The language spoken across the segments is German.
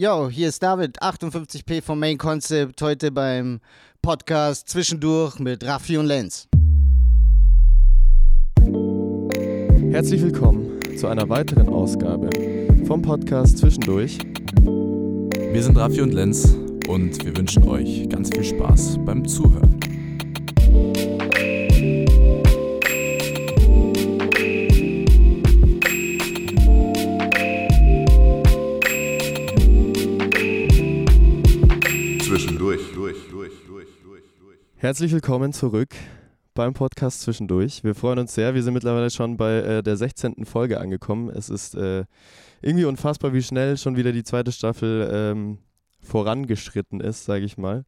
Yo, hier ist David, 58p vom Main Concept, heute beim Podcast Zwischendurch mit Raffi und Lenz. Herzlich willkommen zu einer weiteren Ausgabe vom Podcast Zwischendurch. Wir sind Raffi und Lenz und wir wünschen euch ganz viel Spaß beim Zuhören. Herzlich willkommen zurück beim Podcast Zwischendurch. Wir freuen uns sehr. Wir sind mittlerweile schon bei äh, der 16. Folge angekommen. Es ist äh, irgendwie unfassbar, wie schnell schon wieder die zweite Staffel ähm, vorangeschritten ist, sage ich mal.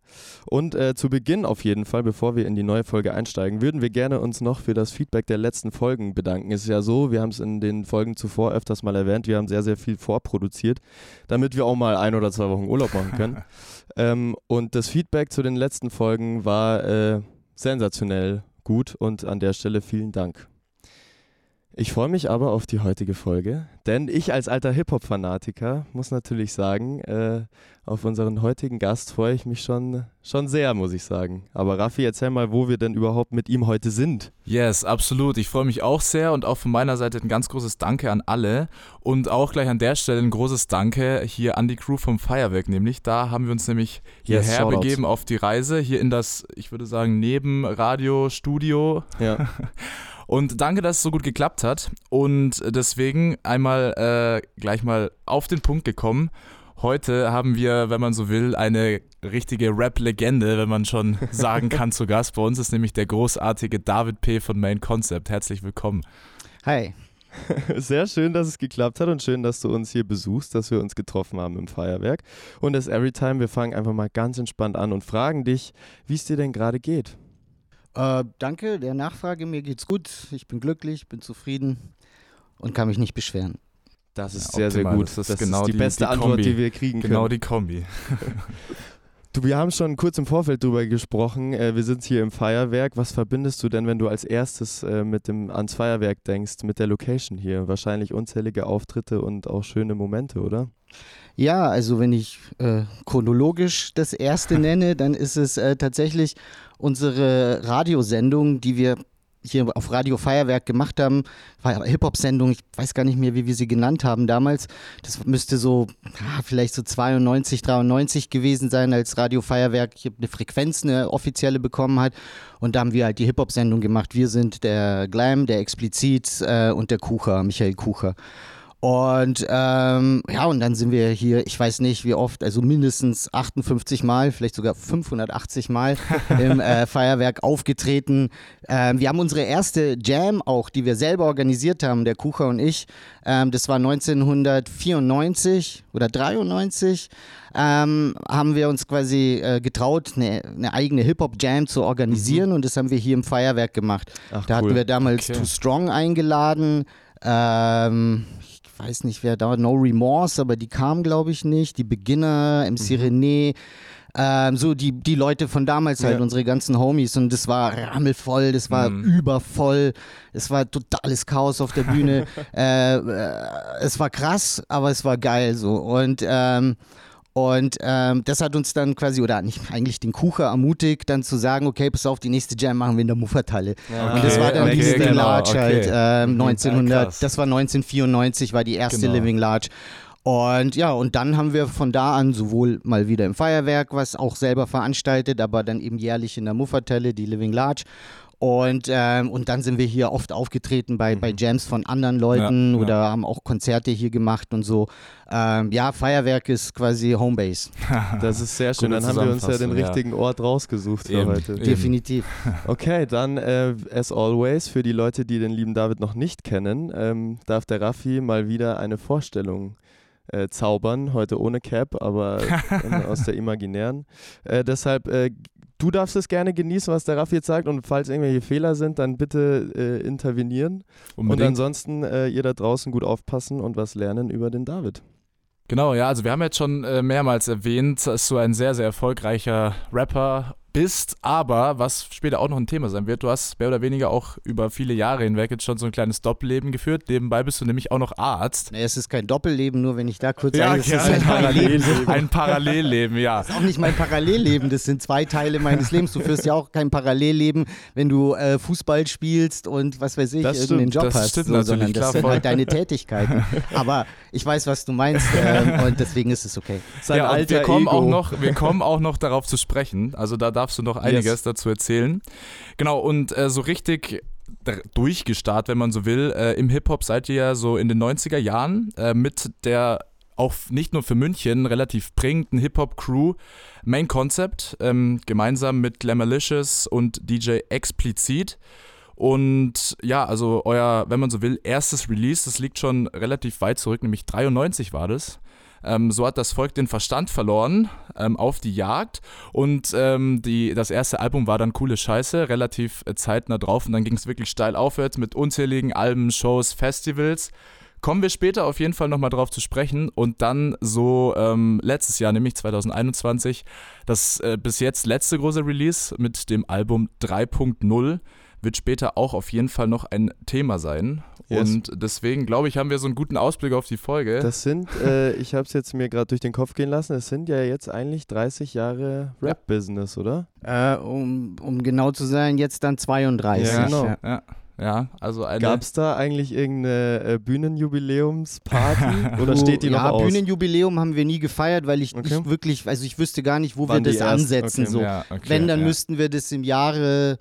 Und äh, zu Beginn auf jeden Fall, bevor wir in die neue Folge einsteigen, würden wir gerne uns noch für das Feedback der letzten Folgen bedanken. Es ist ja so, wir haben es in den Folgen zuvor öfters mal erwähnt, wir haben sehr, sehr viel vorproduziert, damit wir auch mal ein oder zwei Wochen Urlaub machen können. ähm, und das Feedback zu den letzten Folgen war äh, sensationell gut und an der Stelle vielen Dank. Ich freue mich aber auf die heutige Folge, denn ich als alter Hip-Hop-Fanatiker muss natürlich sagen, äh, auf unseren heutigen Gast freue ich mich schon, schon sehr, muss ich sagen. Aber Raffi, erzähl mal, wo wir denn überhaupt mit ihm heute sind. Yes, absolut. Ich freue mich auch sehr und auch von meiner Seite ein ganz großes Danke an alle und auch gleich an der Stelle ein großes Danke hier an die Crew vom Feuerwerk, nämlich da haben wir uns nämlich Yes, hierher Shoutouts. begeben auf die Reise, hier in das, ich würde sagen, Nebenradio-Studio Ja. Und danke, dass es so gut geklappt hat. Und deswegen einmal äh, gleich mal auf den Punkt gekommen. Heute haben wir, wenn man so will, eine richtige Rap-Legende, wenn man schon sagen kann, zu Gast. Bei uns ist nämlich der großartige David P. von Main Concept. Herzlich willkommen. Hi. Sehr schön, dass es geklappt hat und schön, dass du uns hier besuchst, dass wir uns getroffen haben im Feuerwerk. Und das Everytime, wir fangen einfach mal ganz entspannt an und fragen dich, wie es dir denn gerade geht. Äh, danke der Nachfrage, mir geht's gut. Ich bin glücklich, bin zufrieden und kann mich nicht beschweren. Das ist Ja, sehr, sehr optimal. gut. Das ist Das genau ist die, die- beste die Antwort, die wir kriegen Genau können. die Kombi. Du, wir haben schon kurz im Vorfeld drüber gesprochen. Äh, wir sind hier im Feuerwerk. Was verbindest du denn, wenn du als erstes äh, mit dem ans Feuerwerk denkst, mit der Location hier? Wahrscheinlich unzählige Auftritte und auch schöne Momente, oder? Ja, also wenn ich äh, chronologisch das erste nenne, dann ist es äh, tatsächlich unsere Radiosendung, die wir hier auf Radio Feuerwerk gemacht haben. War Hip-Hop-Sendung, ich weiß gar nicht mehr, wie wir sie genannt haben damals. Das müsste so, vielleicht so 92, 93 gewesen sein, als Radio Feuerwerk eine Frequenz, eine offizielle bekommen hat. Und da haben wir halt die Hip-Hop-Sendung gemacht. Wir sind der Glam, der Explizit äh, und der Kucher, Michael Kucher. Und ähm, ja, und dann sind wir hier, ich weiß nicht wie oft, also mindestens 58 Mal, vielleicht sogar 580 Mal im äh, Feuerwerk aufgetreten. Ähm, wir haben unsere erste Jam auch, die wir selber organisiert haben, der Kucher und ich. Ähm, das war 1994 oder 93. Ähm, haben wir uns quasi äh, getraut, eine, eine eigene Hip-Hop-Jam zu organisieren und das haben wir hier im Feuerwerk gemacht. Ach, Da cool. hatten wir damals Okay. Too Strong eingeladen. Ähm, weiß nicht, wer da, No Remorse, aber die kam, glaube ich, nicht. Die Beginner, MC René. Ähm, so die, die Leute von damals halt, Ja. unsere ganzen Homies. Und das war rammelvoll, das war Mhm. übervoll, es war totales Chaos auf der Bühne. äh, äh, es war krass, aber es war geil so. Und ähm, und ähm, das hat uns dann quasi, oder nicht eigentlich den Kucher ermutigt, dann zu sagen, okay, pass auf, die nächste Jam machen wir in der Muffertalle. Ja, Und das war dann die okay, Living genau, Large okay. halt, ähm, 1900, krass. das war 1994, war die erste Genau. Living Large. Und ja, und dann haben wir von da an sowohl mal wieder im Feuerwerk, was auch selber veranstaltet, aber dann eben jährlich in der Muffertelle, die Living Large. Und, ähm, und dann sind wir hier oft aufgetreten bei, bei Jams von anderen Leuten Ja, ja. oder haben auch Konzerte hier gemacht und so. Ähm, ja, Feuerwerk ist quasi Homebase. Das ist sehr schön. Gute Dann haben wir uns ja den Zusammenfassung, ja. richtigen Ort rausgesucht für Eben, heute. eben. Definitiv. Okay, dann äh, as always, für die Leute, die den lieben David noch nicht kennen, ähm, darf der Raffi mal wieder eine Vorstellung äh, zaubern. Heute ohne Cap, aber aus der imaginären. Äh, deshalb, äh, du darfst es gerne genießen, was der Raffi jetzt sagt. Und falls irgendwelche Fehler sind, dann bitte äh, intervenieren. Und Unbedingt. ansonsten äh, ihr da draußen gut aufpassen und was lernen über den David. Genau, ja, also wir haben jetzt schon äh, mehrmals erwähnt, dass du ein sehr, sehr erfolgreicher Rapper bist, aber was später auch noch ein Thema sein wird, du hast mehr oder weniger auch über viele Jahre hinweg jetzt schon so ein kleines Doppelleben geführt. Nebenbei bist du nämlich auch noch Arzt. Nee, es ist kein Doppelleben, nur wenn ich da kurz Ja, sage, es ist ein Parallelleben. Ein Parallelleben, ja. Das ist auch nicht mein Parallelleben, das sind zwei Teile meines Lebens. Du führst ja auch kein Parallelleben, wenn du äh, Fußball spielst und was weiß ich, Das irgendeinen stimmt, Job das hast. stimmt so, natürlich, sondern das klar, sind voll. halt deine Tätigkeiten. Aber ich weiß, was du meinst ähm, und deswegen ist es okay. Sein ja, wir kommen Ego. auch noch, wir kommen auch noch darauf zu sprechen. Also da darfst du noch einiges Yes. dazu erzählen. Genau, und äh, so richtig durchgestartet, wenn man so will, äh, im Hip-Hop seid ihr ja so in den 90er Jahren äh, mit der auch nicht nur für München relativ prägenden Hip-Hop-Crew Main Concept, ähm, gemeinsam mit Glamalicious und DJ Explizit. Und ja, also euer, wenn man so will, erstes Release, das liegt schon relativ weit zurück, nämlich 93 war das. Ähm, so hat das Volk den Verstand verloren ähm, auf die Jagd und ähm, die, das erste Album war dann coole Scheiße, relativ äh, zeitnah drauf und dann ging es wirklich steil aufwärts mit unzähligen Alben, Shows, Festivals. Kommen wir später auf jeden Fall nochmal drauf zu sprechen und dann so ähm, letztes Jahr, nämlich 2021, das äh, bis jetzt letzte große Release mit dem Album 3.0 wird später auch auf jeden Fall noch ein Thema sein. Yes. Und deswegen glaube ich, haben wir so einen guten Ausblick auf die Folge. Das sind, äh, ich habe es jetzt mir gerade durch den Kopf gehen lassen, es sind ja jetzt eigentlich 30 Jahre Rap-Business, oder? Äh, um, um genau zu sein, jetzt dann 32. Ja, genau. Ja. ja, ja, also. Gab es da eigentlich irgendeine äh, Bühnenjubiläumsparty oder steht die ja, noch aus? Bühnenjubiläum haben wir nie gefeiert, weil ich Okay. nicht wirklich, also ich wüsste gar nicht, wo Wann wir das erst- ansetzen. okay. So. Ja, okay, Wenn, dann ja. müssten wir das im Jahre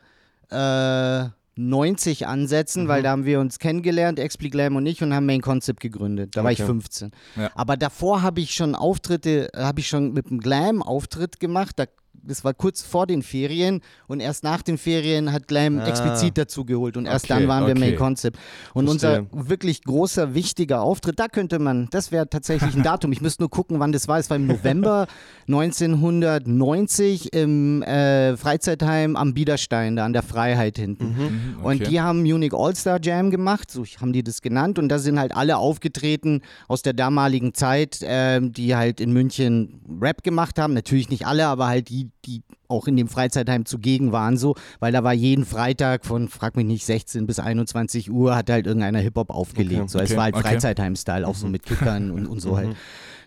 äh, 90 ansetzen, Mhm. weil da haben wir uns kennengelernt, Expli Glam und ich, und haben Main Concept gegründet. Da war ich Okay. 15. Ja. Aber davor habe ich schon Auftritte, habe ich schon mit dem Glam Auftritt gemacht. Da, das war kurz vor den Ferien und erst nach den Ferien hat Glam Ah. explizit dazu geholt und erst Okay, dann waren wir okay. Main Concept. Und Verstehe. unser wirklich großer, wichtiger Auftritt, da könnte man, das wäre tatsächlich ein Datum. Ich müsste nur gucken, wann das war. Es war im November 1990 im äh, Freizeitheim am Biederstein, da an der Freiheit hinten. Mhm, Und okay. die haben Munich All-Star Jam gemacht, so haben die das genannt. Und da sind halt alle aufgetreten aus der damaligen Zeit, ähm, die halt in München Rap gemacht haben. Natürlich nicht alle, aber halt die, die auch in dem Freizeitheim zugegen waren, so, weil da war jeden Freitag von, frag mich nicht, 16 bis 21 Uhr, hat halt irgendeiner Hip-Hop aufgelegt. Okay, so, es okay, war halt okay. Freizeitheim-Style, auch so mit Kickern und, und so halt. Mhm.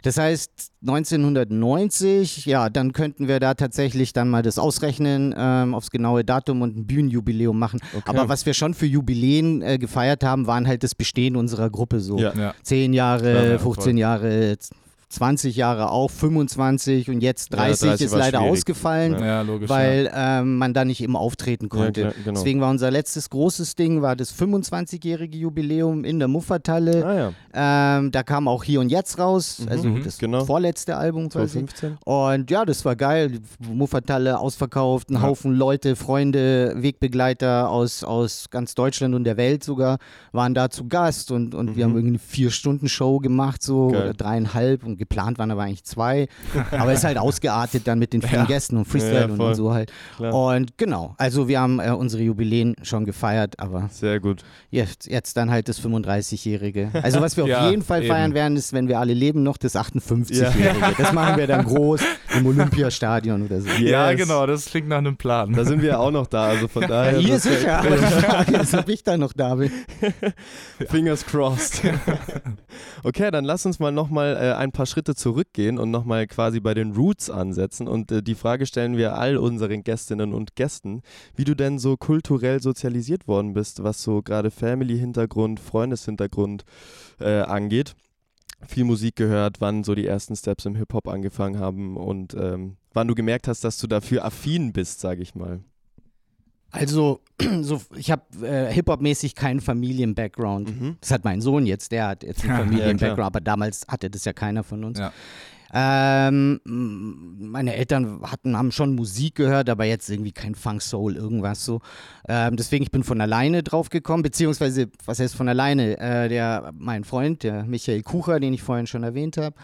Das heißt, 1990, ja, dann könnten wir da tatsächlich dann mal das ausrechnen, ähm, aufs genaue Datum und ein Bühnenjubiläum machen. Okay. Aber was wir schon für Jubiläen äh, gefeiert haben, waren halt das Bestehen unserer Gruppe so. Ja. Ja. 10 Jahre, ja, 15 voll. Jahre, 20 Jahre auch, 25 und jetzt Ja, 30, 30 ist leider schwierig. ausgefallen, Ja. ja, logisch. weil ähm, man da nicht eben auftreten Ja, konnte. klar, genau. Deswegen war unser letztes großes Ding, war das 25-jährige Jubiläum in der Muffertalle. Ah ja, Ähm, da kam auch Hier und Jetzt raus, also Mhm, das genau. vorletzte Album quasi. 2015. Und ja, das war geil. Muffertalle ausverkauft, ein Ja. Haufen Leute, Freunde, Wegbegleiter aus, aus ganz Deutschland und der Welt sogar waren da zu Gast und, und wir Mhm. haben irgendwie eine Vier-Stunden-Show gemacht, so Geil. oder dreieinhalb und geplant waren aber eigentlich zwei. Aber es ist halt ausgeartet dann mit den vielen Ja. Gästen und Freestyle Ja, ja, und, und so halt. Klar. Und genau, also wir haben äh, unsere Jubiläen schon gefeiert, aber Sehr gut. Jetzt, jetzt dann halt das 35-Jährige. Also was wir auf Ja, jeden Fall feiern eben. werden, ist, wenn wir alle leben, noch das 58-Jährige. Das machen wir dann groß im Olympiastadion oder so. Ja, Yes. genau, das klingt nach einem Plan. Da sind wir auch noch da, also von Ja, daher. hier sicher, aber die Frage ist, ob ich da noch da bin. Fingers crossed. okay, dann lass uns mal nochmal äh, ein paar Schritte zurückgehen und nochmal quasi bei den Roots ansetzen. Und äh, die Frage stellen wir all unseren Gästinnen und Gästen, wie du denn so kulturell sozialisiert worden bist, was so gerade Family-Hintergrund, Freundeshintergrund äh, angeht. Viel Musik gehört, wann so die ersten Steps im Hip-Hop angefangen haben und ähm, wann du gemerkt hast, dass du dafür affin bist, sage ich mal. Also, so, ich habe äh, Hip-Hop-mäßig keinen Familien-Background. Mhm. Das hat mein Sohn jetzt, der hat jetzt einen Ja, Familien-Background, klar. aber damals hatte das ja keiner von uns. Ja. Ähm, meine Eltern hatten, haben schon Musik gehört, aber jetzt irgendwie kein Funk, Soul, irgendwas so. Ähm, deswegen, ich bin von alleine drauf gekommen, beziehungsweise, was heißt von alleine? Äh, der, mein Freund, der Michael Kucher, den ich vorhin schon erwähnt habe,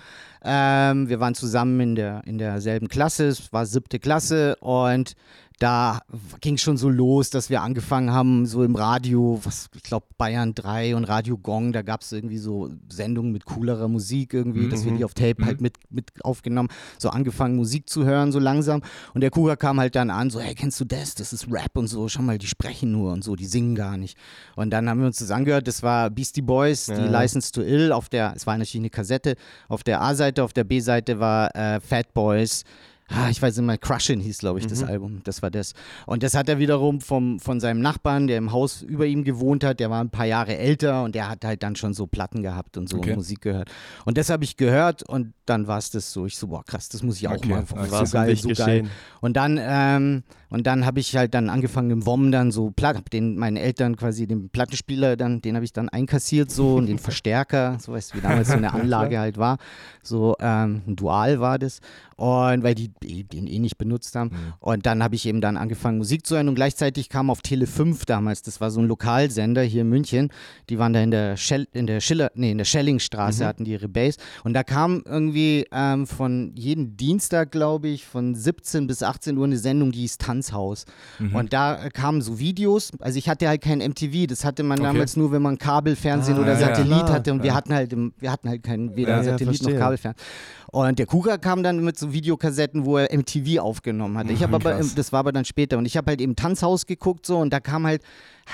ähm, wir waren zusammen in, der, in derselben Klasse, es war siebte Klasse und da ging schon so los, dass wir angefangen haben, so im Radio, was ich glaube Bayern 3 und Radio Gong, da gab es irgendwie so Sendungen mit coolerer Musik irgendwie, mhm. dass wir die auf Tape halt mhm. mit, mit aufgenommen, so angefangen Musik zu hören, so langsam. Und der Kuga kam halt dann an, so, hey, kennst du das? Das ist Rap und so, schau mal, die sprechen nur und so, die singen gar nicht. Und dann haben wir uns das angehört, das war Beastie Boys, die ja. License to Ill, auf der, es war natürlich eine Kassette, auf der A-Seite, auf der B-Seite war äh, Fat Boys, ah, ich weiß nicht mehr, Crushin' hieß, glaube ich, das mhm. Album. Das war das. Und das hat er wiederum vom, von seinem Nachbarn, der im Haus über ihm gewohnt hat, der war ein paar Jahre älter und der hat halt dann schon so Platten gehabt und so okay. Musik gehört. Und das habe ich gehört und dann war es das so. Ich so, boah, krass, das muss ich auch okay. mal. Okay. So geil, so geil. Und dann, ähm, und dann habe ich halt dann angefangen im WOM dann so Platt, hab den meinen Eltern quasi den Plattenspieler dann, den habe ich dann einkassiert so und den Verstärker, so weißt du, wie damals so eine Anlage halt war. So ähm, ein Dual war das. Und weil die den eh nicht benutzt haben. Mhm. Und dann habe ich eben dann angefangen, Musik zu hören. Und gleichzeitig kam auf Tele 5 damals, das war so ein Lokalsender hier in München. Die waren da in der, Schell, in der Schiller, nee, in der Schellingstraße, mhm. hatten die ihre Base. Und da kam irgendwie ähm, von jeden Dienstag, glaube ich, von 17 bis 18 Uhr eine Sendung, die hieß Tanzhaus. Mhm. Und da kamen so Videos. Also ich hatte halt kein MTV, das hatte man okay. damals nur, wenn man Kabelfernsehen ah, oder Satellit ja, hatte. Und ja. wir hatten halt, wir hatten halt kein weder Satellit noch Kabelfernsehen. Und der Kuga kam dann mit so Videokassetten, wo er MTV aufgenommen hatte. Ich habe aber, das war aber dann später. Und ich habe halt eben Tanzhaus geguckt so und da kam halt,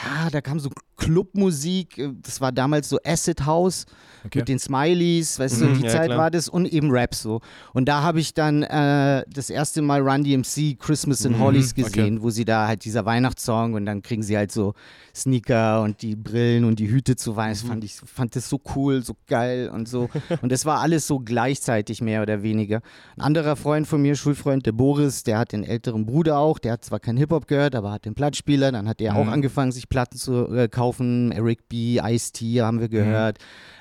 ah, da kam so Clubmusik. Das war damals so Acid House okay. mit den Smileys, weißt mhm, du, die ja, Zeit klar. war das und eben Rap so. Und da habe ich dann äh, das erste Mal Run DMC Christmas in mhm, Hollies gesehen, okay. wo sie da halt dieser Weihnachtssong und dann kriegen sie halt so Sneaker und die Brillen und die Hüte zu Weihnachten. Mhm. Fand ich fand das so cool, so geil und so. und das war alles so gleichzeitig mehr oder weniger. Ein anderer Freund von mir, Schulfreund, der Boris, der hat den älteren Bruder auch, der hat zwar kein Hip-Hop gehört, aber hat den Plattspieler, dann hat er mhm. auch angefangen, sich Platten zu äh, kaufen. Eric B., Ice-T haben wir gehört,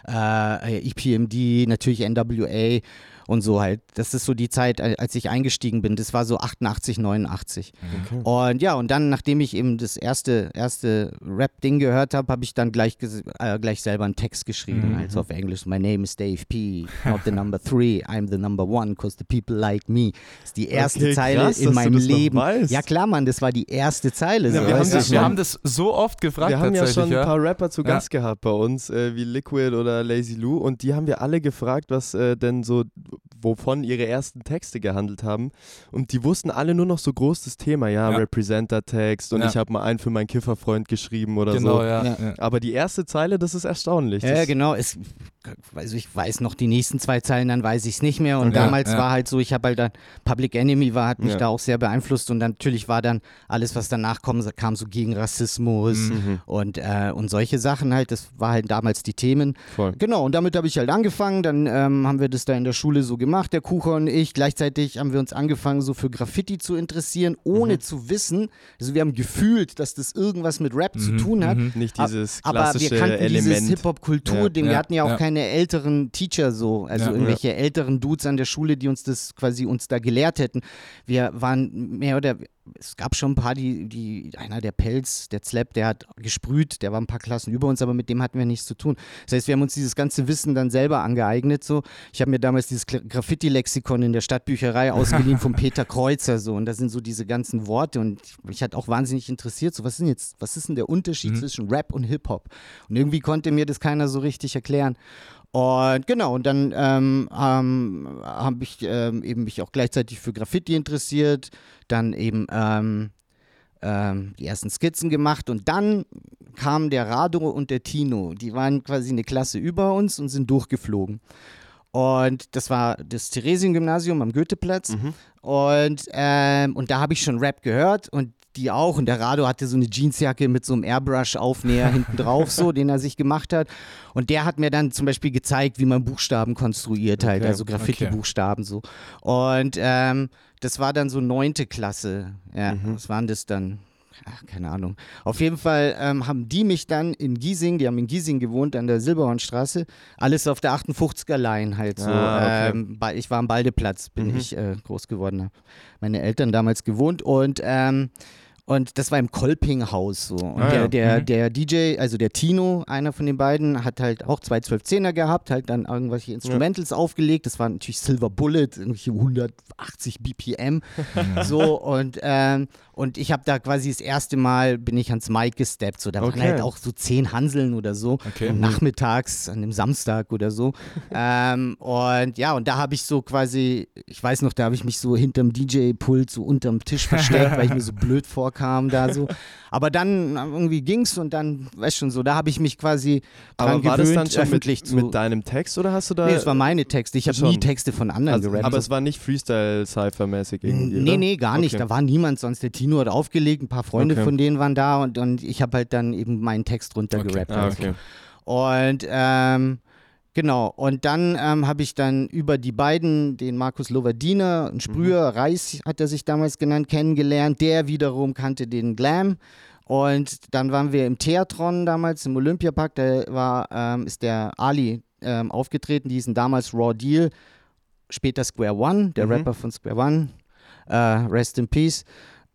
mhm. äh, EPMD, natürlich NWA und so halt. Das ist so die Zeit, als ich eingestiegen bin. Das war so 88, 89. Okay. Und ja, und dann, nachdem ich eben das erste, erste Rap-Ding gehört habe, habe ich dann gleich, äh, gleich selber einen Text geschrieben, mhm. also auf Englisch. My name is Dave P., not the number three, I'm the number one, cause the people like me. Das ist die erste okay, Zeile krass, in meinem Leben. Ja klar, Mann, das war die erste Zeile. Ja, so. wir, haben das, wir haben das so oft gefragt. Wir haben ja schon ein paar Rapper zu Gast ja. gehabt bei uns, äh, wie Liquid oder Lazy Lou, und die haben wir alle gefragt, was äh, denn so, wovon ihre ersten Texte gehandelt haben. Und die wussten alle nur noch so groß das Thema, ja, ja. Representer-Text und ja. ich habe mal einen für meinen Kifferfreund geschrieben oder genau, so. Ja. Aber die erste Zeile, das ist erstaunlich. Ja, genau. Es, also ich weiß noch die nächsten zwei Zeilen, dann weiß ich es nicht mehr. Und okay. damals war halt so, ich habe halt dann, Public Enemy war, hat mich da auch sehr beeinflusst und natürlich war dann alles, was danach kam, kam so gegen Rassismus mhm. und, äh, und solche Sachen halt. Das war halt damals die Themen. Voll. Genau, und damit habe ich halt angefangen. Dann ähm, haben wir das da in der Schule so gemacht, der Kucher und ich. Gleichzeitig haben wir uns angefangen, so für Graffiti zu interessieren, ohne mhm. zu wissen. Also wir haben gefühlt, dass das irgendwas mit Rap mhm. zu tun hat. Mhm. Nicht dieses klassische Aber wir kannten Element. dieses Hip-Hop-Kultur-Ding. Ja. Wir hatten ja auch ja. Keine älteren Teacher so, also ja. irgendwelche älteren Dudes an der Schule, die uns das quasi uns da gelehrt hätten. Wir waren mehr oder es gab schon ein paar, die, die, einer der Pelz, der Zlepp, der hat gesprüht, der war ein paar Klassen über uns, aber mit dem hatten wir nichts zu tun. Das heißt, wir haben uns dieses ganze Wissen dann selber angeeignet. So. Ich habe mir damals dieses Graffiti-Lexikon in der Stadtbücherei ausgeliehen von Peter Kreuzer so und da sind so diese ganzen Worte und mich hat auch wahnsinnig interessiert, so was ist denn jetzt, was ist denn der Unterschied mhm. zwischen Rap und Hip-Hop? Und irgendwie konnte mir das keiner so richtig erklären. Und genau, und dann ähm, ähm, habe ich ähm, eben mich auch gleichzeitig für Graffiti interessiert, dann eben ähm, ähm, die ersten Skizzen gemacht und dann kamen der Rado und der Tino. Die waren quasi eine Klasse über uns und sind durchgeflogen. Und das war das Theresien-Gymnasium am Goetheplatz. Mhm. Und, ähm, und da habe ich schon Rap gehört und die auch. Und der Rado hatte so eine Jeansjacke mit so einem Airbrush-Aufnäher hinten drauf, so, den er sich gemacht hat. Und der hat mir dann zum Beispiel gezeigt, wie man Buchstaben konstruiert halt, okay, also Graffiti-Buchstaben so. Und ähm, das war dann so neunte Klasse. Ja, mhm. was waren das dann? Ach, keine Ahnung. Auf jeden Fall ähm, haben die mich dann in Giesing, die haben in Giesing gewohnt, an der Silberhornstraße, alles auf der 58er Line halt so. Ah, okay. ähm, ich war am Baldeplatz, bin mhm. ich äh, groß geworden, habe meine Eltern damals gewohnt und ähm, Und das war im Kolpinghaus so. Und Ah, der, ja. der, Mhm. der DJ, also der Tino, einer von den beiden, hat halt auch zwei 12-10er gehabt, halt dann irgendwelche Instrumentals aufgelegt. Das war natürlich Silver Bullet, irgendwelche 180 BPM. so und, ähm, und ich habe da quasi das erste Mal bin ich ans Mic gesteppt. So, da waren Okay. halt auch so zehn Hanseln oder so. Okay. Nachmittags, an einem Samstag oder so. ähm, und ja, und da habe ich so quasi, ich weiß noch, da habe ich mich so hinterm DJ-Pult so unterm Tisch versteckt, weil ich mir so blöd vorkam da so. Aber dann irgendwie ging's und dann, weißt schon so, da habe ich mich quasi dran Aber war gewöhnt, das dann schon öffentlich mit, zu. mit deinem Text oder hast du da. nee, es war meine Texte. Ich habe nie Texte von anderen also, gerappt. aber es war nicht Freestyle-Cypher-mäßig irgendwie. Nee, oder? nee, gar nicht. Okay. Da war niemand sonst. Der Tino hat aufgelegt, ein paar Freunde Okay. von denen waren da und, und ich habe halt dann eben meinen Text runtergerappt. Ah, halt. okay. Und ähm, genau, und dann ähm, habe ich dann über die beiden, den Markus Lovardiner, ein Sprüher, Mhm. Reis hat er sich damals genannt, kennengelernt. Der wiederum kannte den Glam. Und dann waren wir im Theatron damals im Olympiapark. Da war, ähm, ist der Ali ähm, aufgetreten, die hießen damals Raw Deal, später Square One, der Mhm. Rapper von Square One. Äh, rest in Peace.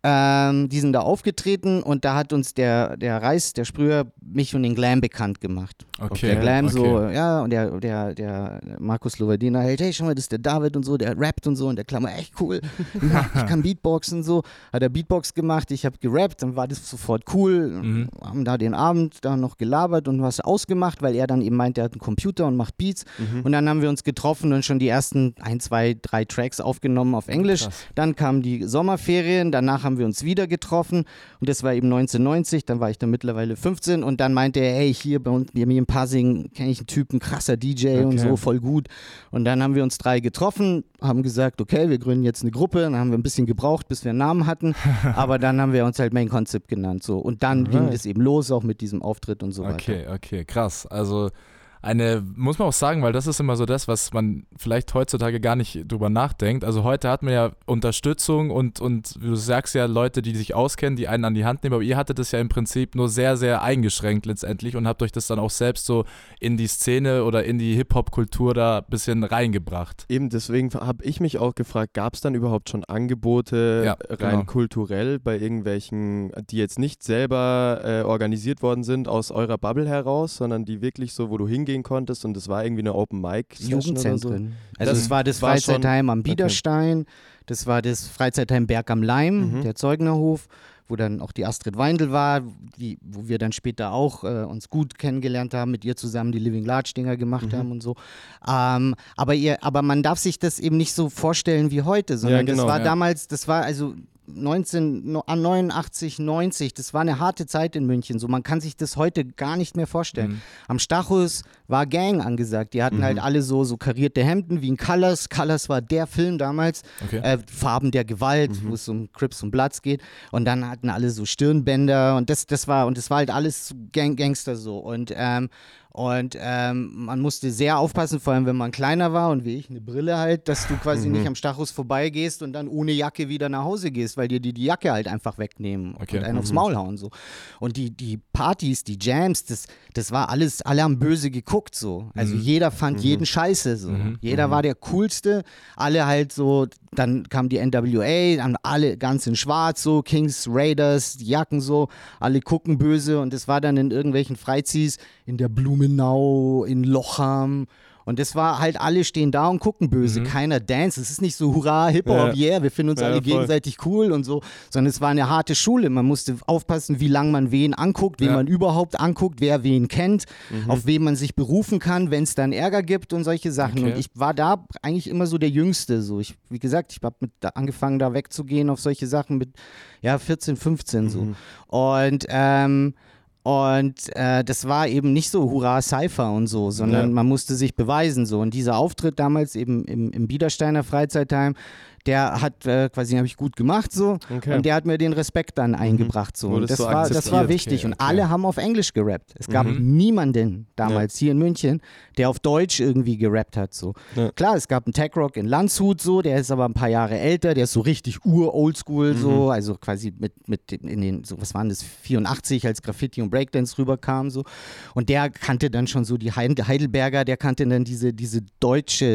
Ähm, die sind da aufgetreten und da hat uns der, der Reis, der Sprüher, mich und den Glam bekannt gemacht. Okay. Der Glam okay. so, ja, und der, der, der Markus Lovardina hält, hey, schau mal, das ist der David und so, der rappt und so und der Klammer, echt cool. ich kann Beatboxen und so. Hat er Beatbox gemacht, ich habe gerappt, dann war das sofort cool. Mhm. Haben da den Abend da noch gelabert und was ausgemacht, weil er dann eben meint, er hat einen Computer und macht Beats. Mhm. Und dann haben wir uns getroffen und schon die ersten ein, zwei, drei Tracks aufgenommen auf Englisch. Krass. Dann kamen die Sommerferien, danach haben wir uns wieder getroffen und das war eben 1990, dann war ich dann mittlerweile 15 und dann meinte er, hey, hier bei uns, bei mir in Passing kenne ich einen Typen, krasser DJ und Okay. so, voll gut. Und dann haben wir uns drei getroffen, haben gesagt, okay, wir gründen jetzt eine Gruppe, dann haben wir ein bisschen gebraucht, bis wir einen Namen hatten, aber dann haben wir uns halt Main Concept genannt so und dann ging Alright. das eben los, auch mit diesem Auftritt und so weiter. Okay, okay, krass. Also eine, muss man auch sagen, weil das ist immer so das, was man vielleicht heutzutage gar nicht drüber nachdenkt. Also heute hat man ja Unterstützung und, und du sagst ja Leute, die sich auskennen, die einen an die Hand nehmen, aber ihr hattet das ja im Prinzip nur sehr, sehr eingeschränkt letztendlich und habt euch das dann auch selbst so in die Szene oder in die Hip-Hop-Kultur da ein bisschen reingebracht. Eben deswegen habe ich mich auch gefragt, gab es dann überhaupt schon Angebote Ja, rein genau. kulturell bei irgendwelchen, die jetzt nicht selber äh, organisiert worden sind aus eurer Bubble heraus, sondern die wirklich so, wo du hingehen konntest und es war irgendwie eine Open Mic oder so? Also Das es war das war schon- Freizeitheim am Biederstein, das war das Freizeitheim Berg am Leim, Mhm. der Zeugnerhof, wo dann auch die Astrid Weindl war, die, wo wir dann später auch äh, uns gut kennengelarnt haben, mit ihr zusammen die Living Large Dinger gemacht Mhm. haben und so. Ähm, aber ihr, aber man darf sich das eben nicht so vorstellen wie heute, sondern genau, das war ja. damals, das war also 1989, 90, das war eine harte Zeit in München. So, man kann sich das heute gar nicht mehr vorstellen. Mhm. Am Stachus war Gang angesagt. Die hatten halt alle so, so karierte Hemden wie in Colors. Colors war der Film damals. Okay. Äh, Farben der Gewalt, wo es um Crips und Bloods geht. Und dann hatten alle so Stirnbänder und das, das war, und das war halt alles Gang Gangster so. Und, ähm, und ähm, man musste sehr aufpassen, vor allem wenn man kleiner war und wie ich, eine Brille halt, dass du quasi nicht am Stachus vorbeigehst und dann ohne Jacke wieder nach Hause gehst, weil dir die die Jacke halt einfach wegnehmen Okay. und einen aufs Maul hauen so. Und die, die Partys, die Jams, das, das war alles, alle haben böse geguckt so. Also jeder fand jeden scheiße so. Jeder war der coolste, alle halt so, dann kam die NWA, dann alle ganz in schwarz so, Kings, Raiders, die Jacken so, alle gucken böse und das war dann in irgendwelchen Freizis in der Blumenau, in Lochham. Und das war halt, alle stehen da und gucken böse. Keiner dance. Es ist nicht so, hurra, Hip-Hop, Ja. yeah, wir finden uns Ja, alle voll. gegenseitig cool und so. Sondern es war eine harte Schule. Man musste aufpassen, wie lange man wen anguckt, wen Ja. man überhaupt anguckt, wer wen kennt, Mhm. auf wen man sich berufen kann, wenn es dann Ärger gibt und solche Sachen. Okay. Und ich war da eigentlich immer so der Jüngste. So. Ich, wie gesagt, ich habe angefangen, da wegzugehen auf solche Sachen mit ja, 14, 15 so. Mhm. Und ähm, und äh, das war eben nicht so Hurra Cypher und so, sondern Ja. man musste sich beweisen so. Und dieser Auftritt damals eben im, im Biedersteiner Freizeitheim, der hat äh, quasi habe ich gut gemacht so Okay. und der hat mir den Respekt dann eingebracht so. Und das so war das war wichtig Okay, und okay. alle haben auf Englisch gerappt. Es gab Mhm. niemanden damals hier in München, der auf Deutsch irgendwie gerappt hat so. Ja. Klar, es gab einen Tech Rock in Landshut so, der ist aber ein paar Jahre älter, der ist so richtig ur Oldschool Mhm. so, also quasi mit mit in den so was waren das 84 als Graffiti und Breakdance rüberkam so und der kannte dann schon so die Heid- Heidelberger, der kannte dann diese diese deutsche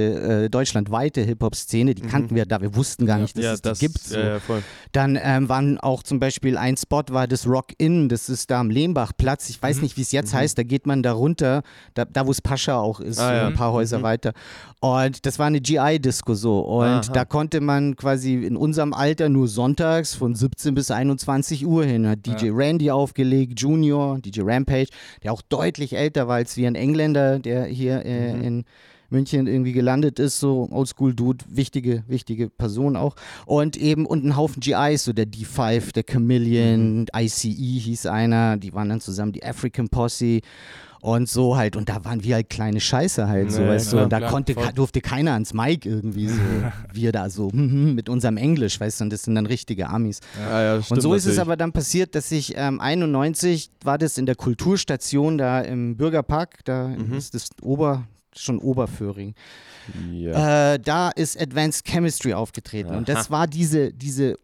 äh, deutschlandweite Hip Hop Szene, die kannten wir da, wir wussten wussten gar nicht, dass ja, es das die gibt. So. Ja, ja, voll. Dann ähm, waren auch zum Beispiel ein Spot war das Rock Inn, das ist da am Lehmbachplatz. Ich weiß nicht, wie es jetzt heißt. Da geht man da runter, da, da wo es Pascha auch ist, Ah, ein paar Häuser weiter. Und das war eine GI-Disco so. Und Aha. da konnte man quasi in unserem Alter nur sonntags von 17 bis 21 Uhr hin. Hat DJ Randy aufgelegt, Junior, DJ Rampage, der auch deutlich älter war als wir, ein Engländer, der hier äh, in München irgendwie gelandet ist, so Oldschool-Dude, wichtige, wichtige Person auch. Und eben, und ein Haufen GIs, so der D5, der Chameleon, ICE hieß einer, die waren dann zusammen die African Posse. Und so halt, und da waren wir halt kleine Scheiße halt, so, Ja, weißt du, und da konnte, voll. durfte keiner ans Mic irgendwie so, wir da so, mit unserem Englisch, weißt du, und das sind dann richtige Amis. Ah, ja, Und so ist es aber dann passiert, dass ich ähm, 91 war das in der Kulturstation da im Bürgerpark, da Mhm. ist das Ober, schon Oberföhring. Ja. Äh, da ist Advanced Chemistry aufgetreten und Aha. das war diese, diese,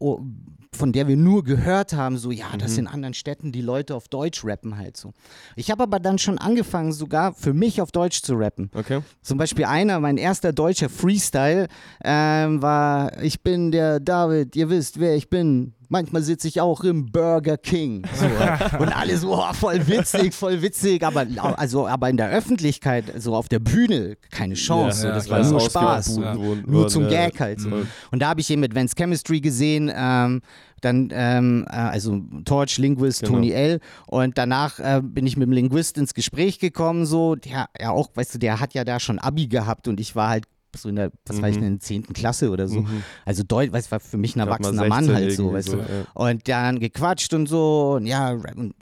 von der wir nur gehört haben, so ja, Mhm. dass in anderen Städten die Leute auf Deutsch rappen halt so. Ich habe aber dann schon angefangen, sogar für mich auf Deutsch zu rappen. Okay. Zum Beispiel einer, mein erster deutscher Freestyle ähm, war, ich bin der David, ihr wisst, wer ich bin. Manchmal sitze ich auch im Burger King. So, und alle so, oh, voll witzig, voll witzig. Aber, also, aber in der Öffentlichkeit, so auf der Bühne, keine Chance. Ja, so, das klar. war nur Spaß. Worden, Nur zum ja. Gag halt. So. Und da habe ich eben Advanced Chemistry gesehen. Ähm, dann, ähm, äh, also Torch, Linguist, Genau. Tony L. Und danach äh, bin ich mit dem Linguist ins Gespräch gekommen. So, der ja auch, weißt du, der hat ja da schon Abi gehabt und ich war halt so in der, was war ich Mhm. denn, in der 10. Klasse oder so. Also Deutsch, weißt du, war für mich ein erwachsener Mann 16 halt so, weißt so, du. ja. Und dann gequatscht und so, und ja, Rap, und,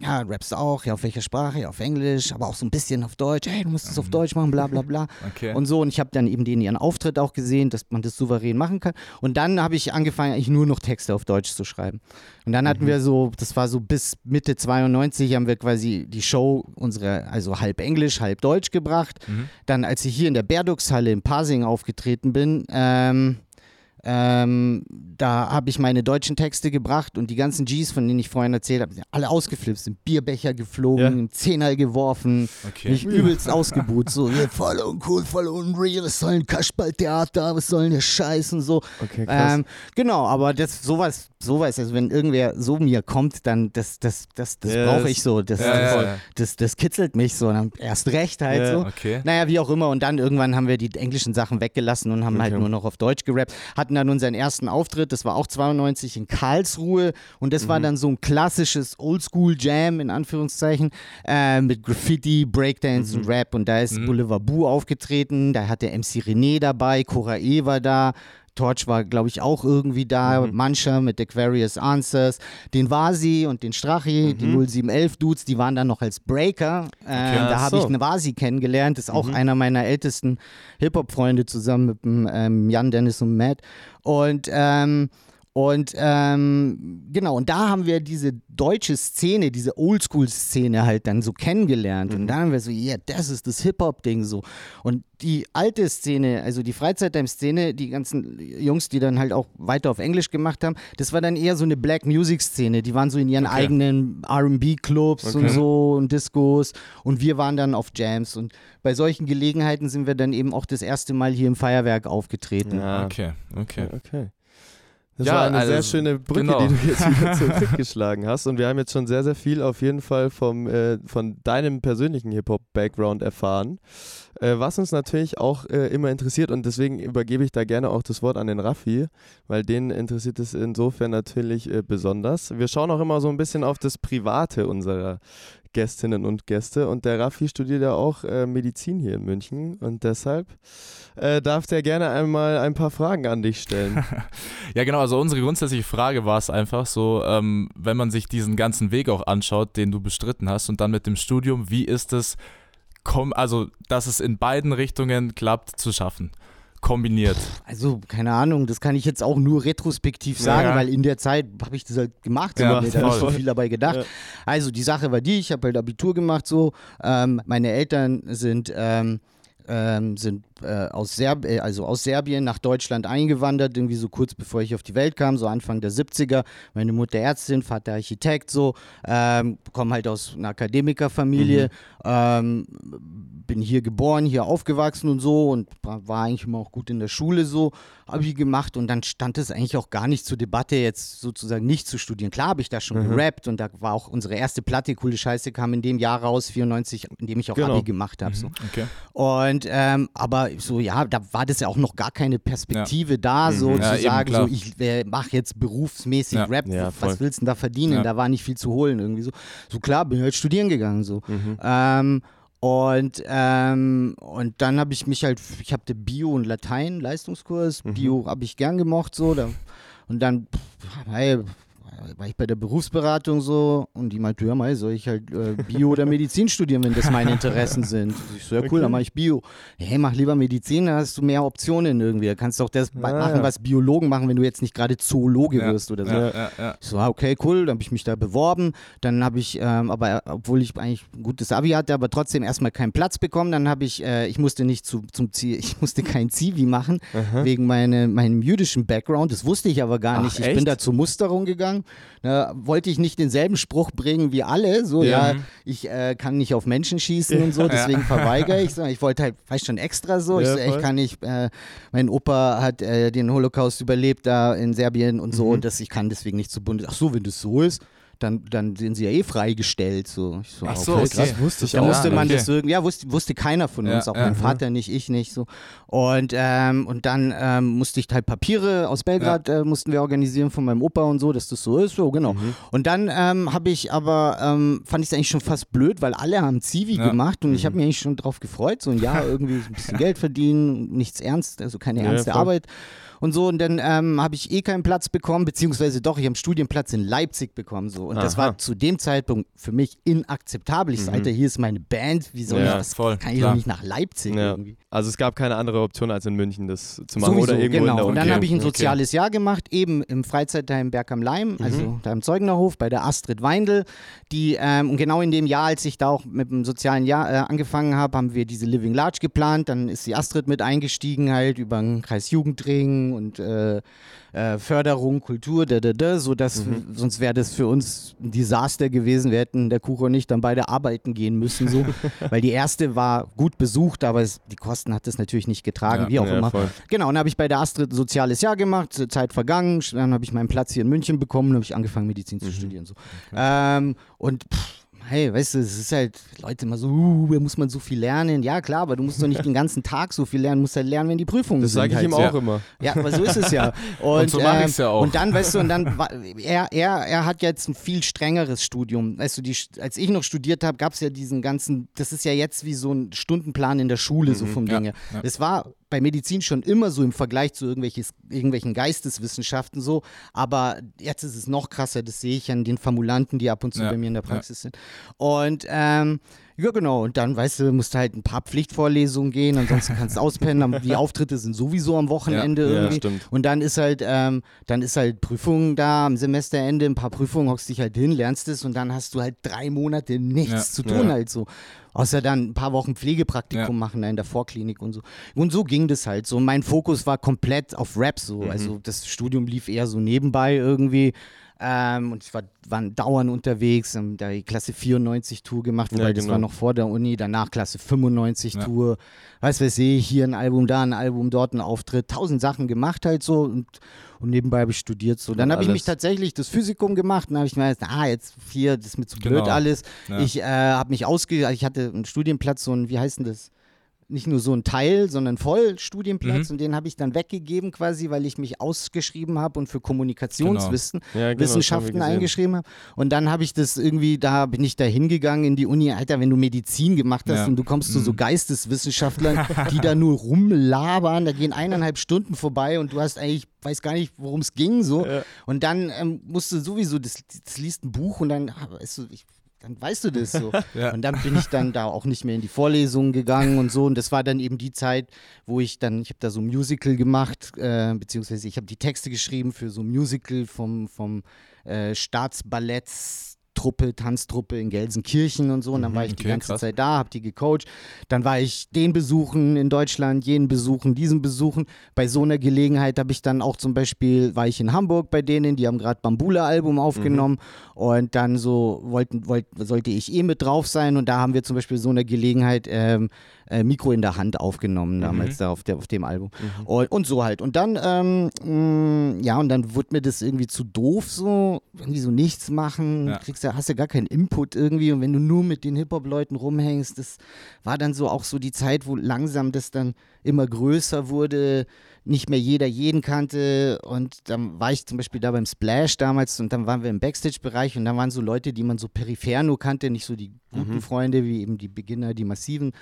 ja, rappst auch, ja, auf welcher Sprache, ja, auf Englisch, aber auch so ein bisschen auf Deutsch, hey, du musst es auf Deutsch machen, bla bla bla. Okay. Und so, und ich habe dann eben den ihren Auftritt auch gesehen, dass man das souverän machen kann. Und dann habe ich angefangen, eigentlich nur noch Texte auf Deutsch zu schreiben. Und dann hatten wir so, das war so bis Mitte 92, haben wir quasi die Show, unsere, also halb Englisch, halb Deutsch gebracht. Dann, als ich hier in der Berdux-Halle in Pasing aufgetreten bin, ähm, ähm, da habe ich meine deutschen Texte gebracht und die ganzen Gs, von denen ich vorhin erzählt habe, sind alle ausgeflippt, sind Bierbecher geflogen, Ja. einen Zehner geworfen, Okay. mich übelst ausgebuht, so ja, voll uncool, voll unreal, was soll ein Kasperltheater, was soll denn der Scheiß und so. Okay. Ähm, genau, aber das sowas, sowas, also wenn irgendwer so mir kommt, dann das, das, das, das Ja, brauche ich so, das, Ja, das, ja, das, das kitzelt mich so, dann erst recht halt Ja, so. Okay. Naja, wie auch immer. Und dann irgendwann haben wir die englischen Sachen weggelassen und haben halt Okay. nur noch auf Deutsch gerappt. Hatten dann unseren ersten Auftritt, das war auch 92 in Karlsruhe. Und das Mhm. war dann so ein klassisches Oldschool-Jam, in Anführungszeichen, äh, mit Graffiti, Breakdance Mhm. und Rap. Und da ist Boulevard Boo aufgetreten, da hatte MC René dabei, Cora E war da. Torch war, glaube ich, auch irgendwie da. Mhm. Mancher mit Aquarius Answers. Den Vasi und den Strachi, die 0711-Dudes, die waren dann noch als Breaker. Ähm, Ach da habe so. ich einen Vasi kennengelernt. Ist auch einer meiner ältesten Hip-Hop-Freunde zusammen mit dem ähm, Jan, Dennis und Matt. Und ähm, und ähm, genau, und da haben wir diese deutsche Szene, diese Oldschool-Szene halt dann so kennengelernt. Und dann haben wir so, ja, das ist das Hip-Hop-Ding so. Und die alte Szene, also die Freizeit-Time-Szene, die ganzen Jungs, die dann halt auch weiter auf Englisch gemacht haben, das war dann eher so eine Black Music-Szene. Die waren so in ihren Okay. eigenen RB-Clubs und Okay. so und Discos. Und wir waren dann auf Jams. Und bei solchen Gelegenheiten sind wir dann eben auch das erste Mal hier im Feuerwerk aufgetreten. ja. Okay, okay. Okay. Das Ja, war eine also, sehr schöne Brücke, genau. die du jetzt wieder zurückgeschlagen hast. Und wir haben jetzt schon sehr, sehr viel auf jeden Fall vom, äh, von deinem persönlichen Hip-Hop-Background erfahren. Äh, was uns natürlich auch äh, immer interessiert und deswegen übergebe ich da gerne auch das Wort an den Raffi, weil den interessiert es insofern natürlich äh, besonders. Wir schauen auch immer so ein bisschen auf das Private unserer Gästinnen und Gäste und der Raffi studiert ja auch äh, Medizin hier in München und deshalb äh, darf der gerne einmal ein paar Fragen an dich stellen. Ja, genau. Also unsere grundsätzliche Frage war es einfach so, ähm, wenn man sich diesen ganzen Weg auch anschaut, den du bestritten hast und dann mit dem Studium, wie ist es, komm, also dass es in beiden Richtungen klappt zu schaffen, kombiniert. Also, keine Ahnung, das kann ich jetzt auch nur retrospektiv sagen, Ja. weil in der Zeit habe ich das halt gemacht Ja, und mir da nicht so viel dabei gedacht. Ja. Also, die Sache war die, ich habe halt Abitur gemacht so. Ähm, meine Eltern sind, ähm, ähm, sind äh, aus, Serb äh, also aus Serbien nach Deutschland eingewandert, irgendwie so kurz bevor ich auf die Welt kam, so Anfang der 70er. Meine Mutter Ärztin, Vater Architekt, so. Ähm, komme halt aus einer Akademikerfamilie. Mhm. Ähm, bin hier geboren, hier aufgewachsen und so und war eigentlich immer auch gut in der Schule so, habe ich gemacht und dann stand es eigentlich auch gar nicht zur Debatte, jetzt sozusagen nicht zu studieren. Klar habe ich da schon mhm. gerappt und da war auch unsere erste Platte, coole Scheiße, kam in dem Jahr raus, 94, in dem ich auch genau. Abi gemacht habe. Mhm. So. Okay. Und ähm, aber so, ja, da war das ja auch noch gar keine Perspektive ja. da, so mhm. zu ja, sagen, so ich äh, mache jetzt berufsmäßig ja. Rap, was willst du denn da verdienen? Da war nicht viel zu holen irgendwie so. So klar, bin halt studieren gegangen so. Mhm. Ähm, und, ähm, und dann habe ich mich halt, ich habe Bio- und Latein-Leistungskurs, mhm. Bio habe ich gern gemocht, so. Da, und dann, hey, war ich bei der Berufsberatung so und die meinte, ja mal, soll ich halt äh, Bio oder Medizin studieren, wenn das meine Interessen sind. Ich so, ja cool, okay. dann mache ich Bio. Hey, mach lieber Medizin, dann hast du mehr Optionen irgendwie. Da kannst du auch das ja, machen, ja. was Biologen machen, wenn du jetzt nicht gerade Zoologe ja. wirst oder so. Ich so, ah, okay, cool, dann habe ich mich da beworben. Dann habe ich, ähm, aber obwohl ich eigentlich ein gutes Abi hatte, aber trotzdem erstmal keinen Platz bekommen. Dann habe ich, äh, ich musste nicht zu, zum Ziel, ich musste kein Zivi machen, Aha. wegen meine, meinem jüdischen Background. Das wusste ich aber gar Ach, nicht. Ich echt? bin da zur Musterung gegangen da wollte ich nicht denselben Spruch bringen wie alle, so ja, ja ich äh, kann nicht auf Menschen schießen und so, deswegen ja. verweigere ich, ich wollte halt, weißt schon extra so, ich, so, ich kann nicht, äh, mein Opa hat äh, den Holocaust überlebt da in Serbien und so, mhm. und das, ich kann deswegen nicht zu Bundes, ach so, wenn das so ist, dann, dann sind sie ja eh freigestellt. So. so Ach so, okay. krass, wusste ich Da auch. musste man okay. das irgendwie, ja, wusste, wusste keiner von uns, ja, auch ja, mein Vater nicht, ich nicht. So. Und, ähm, und dann ähm, musste ich halt Papiere aus Belgrad äh, mussten wir organisieren von meinem Opa und so, dass das so ist. So, genau. Mhm. Und dann ähm, habe ich aber, ähm, fand ich es eigentlich schon fast blöd, weil alle haben Zivi gemacht und mhm. ich habe mich eigentlich schon drauf gefreut, so ein Jahr irgendwie ein bisschen Geld verdienen, nichts ernst, also keine ernste Arbeit und so. Und dann ähm, habe ich eh keinen Platz bekommen, beziehungsweise doch, ich habe einen Studienplatz in Leipzig bekommen. So. Und Aha. das war zu dem Zeitpunkt für mich inakzeptabel. Ich mhm. Alter, hier ist meine Band, wie soll ja, ich das? Voll, kann ich doch nicht nach Leipzig ja. irgendwie. Also es gab keine andere Option, als in München das zu machen Sowieso, oder irgendwo genau. in der Und dann habe ich ein soziales okay. Jahr gemacht, eben im Freizeitheim Berg am Leim, mhm. also da im Zeugnerhof bei der Astrid Weindl. Die, ähm, und genau in dem Jahr, als ich da auch mit dem sozialen Jahr äh, angefangen habe, haben wir diese Living Large geplant. Dann ist die Astrid mit eingestiegen, halt über den Kreis Jugendring und äh, äh, Förderung, Kultur, da, da, da, so dass mhm. sonst wäre das für uns ein Desaster gewesen. Wir hätten der Kuchen und ich dann beide arbeiten gehen müssen, so, weil die erste war gut besucht, aber es, die Kosten hat es natürlich nicht getragen, ja, wie auch ja, immer. Voll. Genau, und dann habe ich bei der Astrid soziales Jahr gemacht, Zeit vergangen, dann habe ich meinen Platz hier in München bekommen und habe ich angefangen Medizin mhm. zu studieren, so. Okay. Ähm, und pff, hey, weißt du, es ist halt, Leute immer so, uh, da muss man so viel lernen. Ja, klar, aber du musst doch nicht den ganzen Tag so viel lernen, du musst halt lernen, wenn die Prüfungen das sind. Das sage ich halt. ihm auch immer. Ja, aber so ist es ja. Und, und so mache ähm, ich es ja auch. Und dann, weißt du, und dann, er, er, er hat jetzt ein viel strengeres Studium. Weißt du, die, als ich noch studiert habe, gab es ja diesen ganzen, das ist ja jetzt wie so ein Stundenplan in der Schule, mhm, so vom ja, Dinge. Ja. Das war bei Medizin schon immer so im Vergleich zu irgendwelchen Geisteswissenschaften so, aber jetzt ist es noch krasser, das sehe ich an den Formulanten, die ab und zu ja, bei mir in der Praxis ja. sind. Und ähm, ja, genau. Und dann, weißt du, musst halt ein paar Pflichtvorlesungen gehen, ansonsten kannst du auspennen. Die Auftritte sind sowieso am Wochenende ja, irgendwie. Ja, und dann ist halt, ähm, dann ist halt Prüfung da am Semesterende, ein paar Prüfungen, hockst dich halt hin, lernst es und dann hast du halt drei Monate nichts ja, zu tun halt so. Außer dann ein paar Wochen Pflegepraktikum machen in der Vorklinik und so. Und so ging das halt so. Mein Fokus war komplett auf Rap so. Mhm. Also das Studium lief eher so nebenbei irgendwie. Ähm, und ich war waren dauernd unterwegs, haben da die Klasse 94 Tour gemacht, wobei ja, genau. das war noch vor der Uni, danach Klasse 95 ja. Tour, weiß was ich, hier ein Album, da ein Album, dort ein Auftritt, tausend Sachen gemacht halt so und, und nebenbei habe ich studiert so. Dann habe ich mich tatsächlich das Physikum gemacht und habe ich mir gedacht, ah, jetzt hier, das ist mir zu blöd genau. alles. Ja. Ich äh, habe mich ausge, ich hatte einen Studienplatz, so ein, wie heißt denn das? Nicht nur so ein Teil, sondern voll Studienplatz mhm. und den habe ich dann weggegeben quasi, weil ich mich ausgeschrieben habe und für Kommunikationswissen genau. ja, genau, Wissenschaften eingeschrieben habe. Und dann habe ich das irgendwie, da bin ich da hingegangen in die Uni, Alter, wenn du Medizin gemacht hast ja. und du kommst mhm. zu so mhm. Geisteswissenschaftlern, die da nur rumlabern, da gehen eineinhalb Stunden vorbei und du hast eigentlich, weiß gar nicht, worum es ging so. Ja. Und dann ähm, musst du sowieso, das, das liest ein Buch und dann, weißt du, ich dann weißt du das so. ja. Und dann bin ich dann da auch nicht mehr in die Vorlesungen gegangen und so. Und das war dann eben die Zeit, wo ich dann, ich habe da so ein Musical gemacht, äh, beziehungsweise ich habe die Texte geschrieben für so ein Musical vom, vom äh, Staatsballett Truppe, Tanztruppe in Gelsenkirchen und so. Und dann Mhm, war ich die okay, ganze krass. Zeit da, habe die gecoacht. Dann war ich den besuchen in Deutschland, jenen besuchen, diesen besuchen. Bei so einer Gelegenheit habe ich dann auch zum Beispiel, war ich in Hamburg bei denen, die haben gerade Bambula-Album aufgenommen und dann so wollten, wollt, sollte ich eh mit drauf sein und da haben wir zum Beispiel so eine Gelegenheit ähm, äh, Mikro in der Hand aufgenommen damals da auf, der, auf dem Album. Und, und so halt. Und dann, ähm, mh, ja, und dann wurde mir das irgendwie zu doof, so irgendwie so nichts machen. Ja. Kriegst ja, hast ja gar keinen Input irgendwie. Und wenn du nur mit den Hip-Hop-Leuten rumhängst, das war dann so auch so die Zeit, wo langsam das dann immer größer wurde, nicht mehr jeder jeden kannte. Und dann war ich zum Beispiel da beim Splash damals und dann waren wir im Backstage-Bereich und da waren so Leute, die man so peripher nur kannte, nicht so die guten Freunde wie eben die Beginner, die massiven.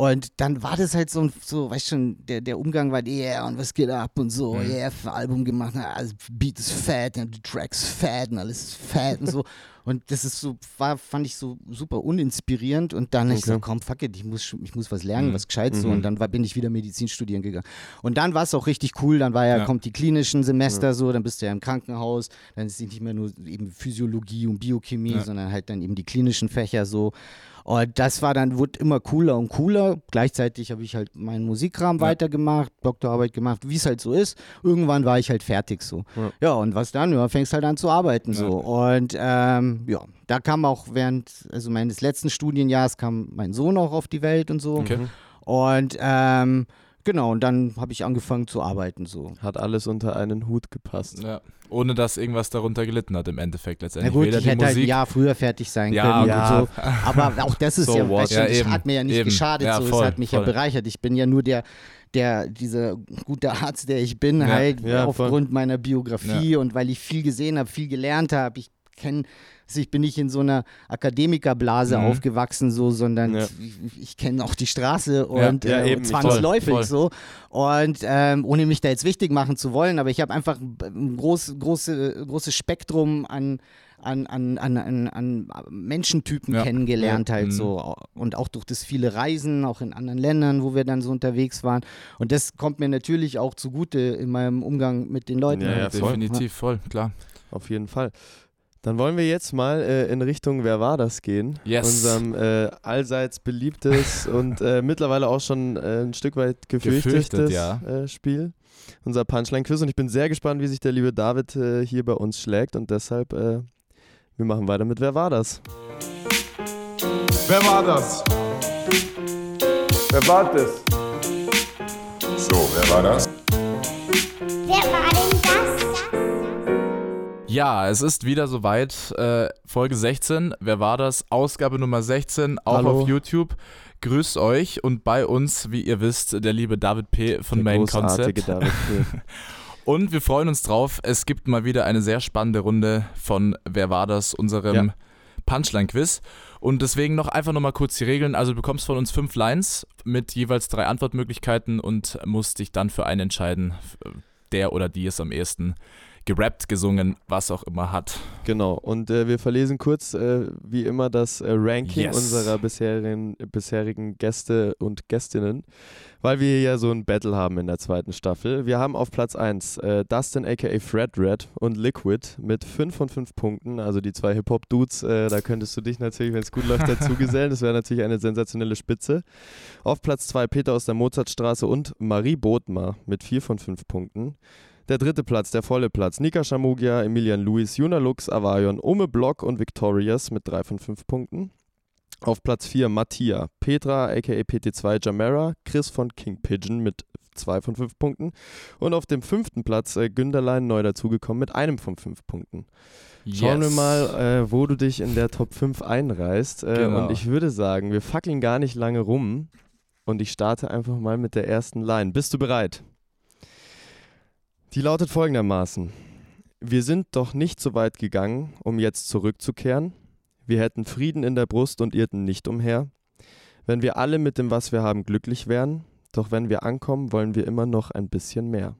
Und dann war das halt so, so weißt schon, der, der Umgang war, yeah, und was geht ab und so, Mhm. yeah, Album gemacht, na, also Beat ist fett, und die Tracks fett und alles ist fett und so. Und das ist so, war, fand ich so super uninspirierend und dann ich so, komm, fuck it, ich muss, ich muss was lernen, Mhm. was Gescheites so. Und dann war, bin ich wieder Medizin studieren gegangen. Und dann war es auch richtig cool, dann war ja, Ja. kommt die klinischen Semester so, dann bist du ja im Krankenhaus, dann ist es nicht mehr nur eben Physiologie und Biochemie, Ja. sondern halt dann eben die klinischen Fächer so. Und das war dann, wurde immer cooler und cooler. Gleichzeitig habe ich halt meinen Musikkram Ja. weitergemacht, Doktorarbeit gemacht, wie es halt so ist. Irgendwann war ich halt fertig so. Ja. Ja, und was dann? Ja, fängst halt an zu arbeiten so. Und ähm, ja, da kam auch während, also meines letzten Studienjahres kam mein Sohn auch auf die Welt und so. Okay. Und ähm, genau, und dann habe ich angefangen zu arbeiten so. Hat alles unter einen Hut gepasst. Ja. Ohne dass irgendwas darunter gelitten hat im Endeffekt Na letztendlich. gut, Weder ich die hätte halt ein Musik. Jahr früher fertig sein Ja, können ja. und so. Aber auch das ist So ja, weißt Ja, das eben, hat mir ja nicht eben. geschadet, Ja, so. voll, es hat mich ja voll. bereichert. Ich bin ja nur der, der, dieser gute Arzt, der ich bin, Ja, halt ja, voll. aufgrund meiner Biografie und weil ich viel gesehen habe, viel gelernt habe. Ich kenne, also ich bin nicht in so einer Akademikerblase Mhm. aufgewachsen, so, sondern Ja. ich, ich kenne auch die Straße und ja, äh, eben, zwangsläufig voll, voll. so. Und ähm, ohne mich da jetzt wichtig machen zu wollen, aber ich habe einfach ein groß, große, großes Spektrum an an, an, an, an, Menschentypen Ja. kennengelernt Ja. halt Mhm. so und auch durch das viele Reisen, auch in anderen Ländern, wo wir dann so unterwegs waren und das kommt mir natürlich auch zugute in meinem Umgang mit den Leuten. Ja, Ja, ja, voll. definitiv voll, klar. Auf jeden Fall. Dann wollen wir jetzt mal äh, in Richtung Wer war das gehen? Yes. Unserem äh, allseits beliebtes und äh, mittlerweile auch schon äh, ein Stück weit gefürchtetes Gefürchtet, ja. äh, Spiel. Unser Punchline-Quiz. Und ich bin sehr gespannt, wie sich der liebe David äh, hier bei uns schlägt. Und deshalb, äh, wir machen weiter mit Wer war das? Wer war das? Wer war das? So, wer war das? Wer? Ja, es ist wieder soweit. Äh, Folge 16. Wer war das? Ausgabe Nummer 16, auch Hallo. auf YouTube. Grüßt euch und bei uns, wie ihr wisst, der liebe David P. von Der Main großartige Concept. David. P. Und wir freuen uns drauf. Es gibt mal wieder eine sehr spannende Runde von Wer war das? unserem Ja. Punchline-Quiz. Und deswegen noch einfach nochmal kurz die Regeln. Also du bekommst von uns fünf Lines mit jeweils drei Antwortmöglichkeiten und musst dich dann für einen entscheiden, der oder die es am ehesten gerappt, gesungen, was auch immer hat. Genau, und äh, wir verlesen kurz, äh, wie immer, das äh, Ranking Yes. unserer bisherigen, bisherigen Gäste und Gästinnen, weil wir ja so ein Battle haben in der zweiten Staffel. Wir haben auf Platz 1 äh, Dustin aka Fred Red und Liquid mit 5 von 5 Punkten, also die zwei Hip-Hop-Dudes, äh, da könntest du dich natürlich, wenn es gut läuft, dazu gesellen. Das wäre natürlich eine sensationelle Spitze. Auf Platz 2 Peter aus der Mozartstraße und Marie Bodmer mit 4 von 5 Punkten. Der dritte Platz, der volle Platz. Nika Shamugia, Emilian Luis, Juna Lux, Avarion, Ome Block und Victorious mit 3 von 5 Punkten. Auf Platz 4 Mattia, Petra aka PT2 Jamera, Chris von King Pigeon mit 2 von 5 Punkten. Und auf dem fünften Platz äh, Günderlein neu dazugekommen mit einem von 5 Punkten. Schauen Yes. wir mal, äh, wo du dich in der Top 5 einreißt. Äh, Genau. Und ich würde sagen, wir fackeln gar nicht lange rum. Und ich starte einfach mal mit der ersten Line. Bist du bereit? Die lautet folgendermaßen. Wir sind doch nicht so weit gegangen, um jetzt zurückzukehren. Wir hätten Frieden in der Brust und irrten nicht umher. Wenn wir alle mit dem, was wir haben, glücklich wären, doch wenn wir ankommen, wollen wir immer noch ein bisschen mehr.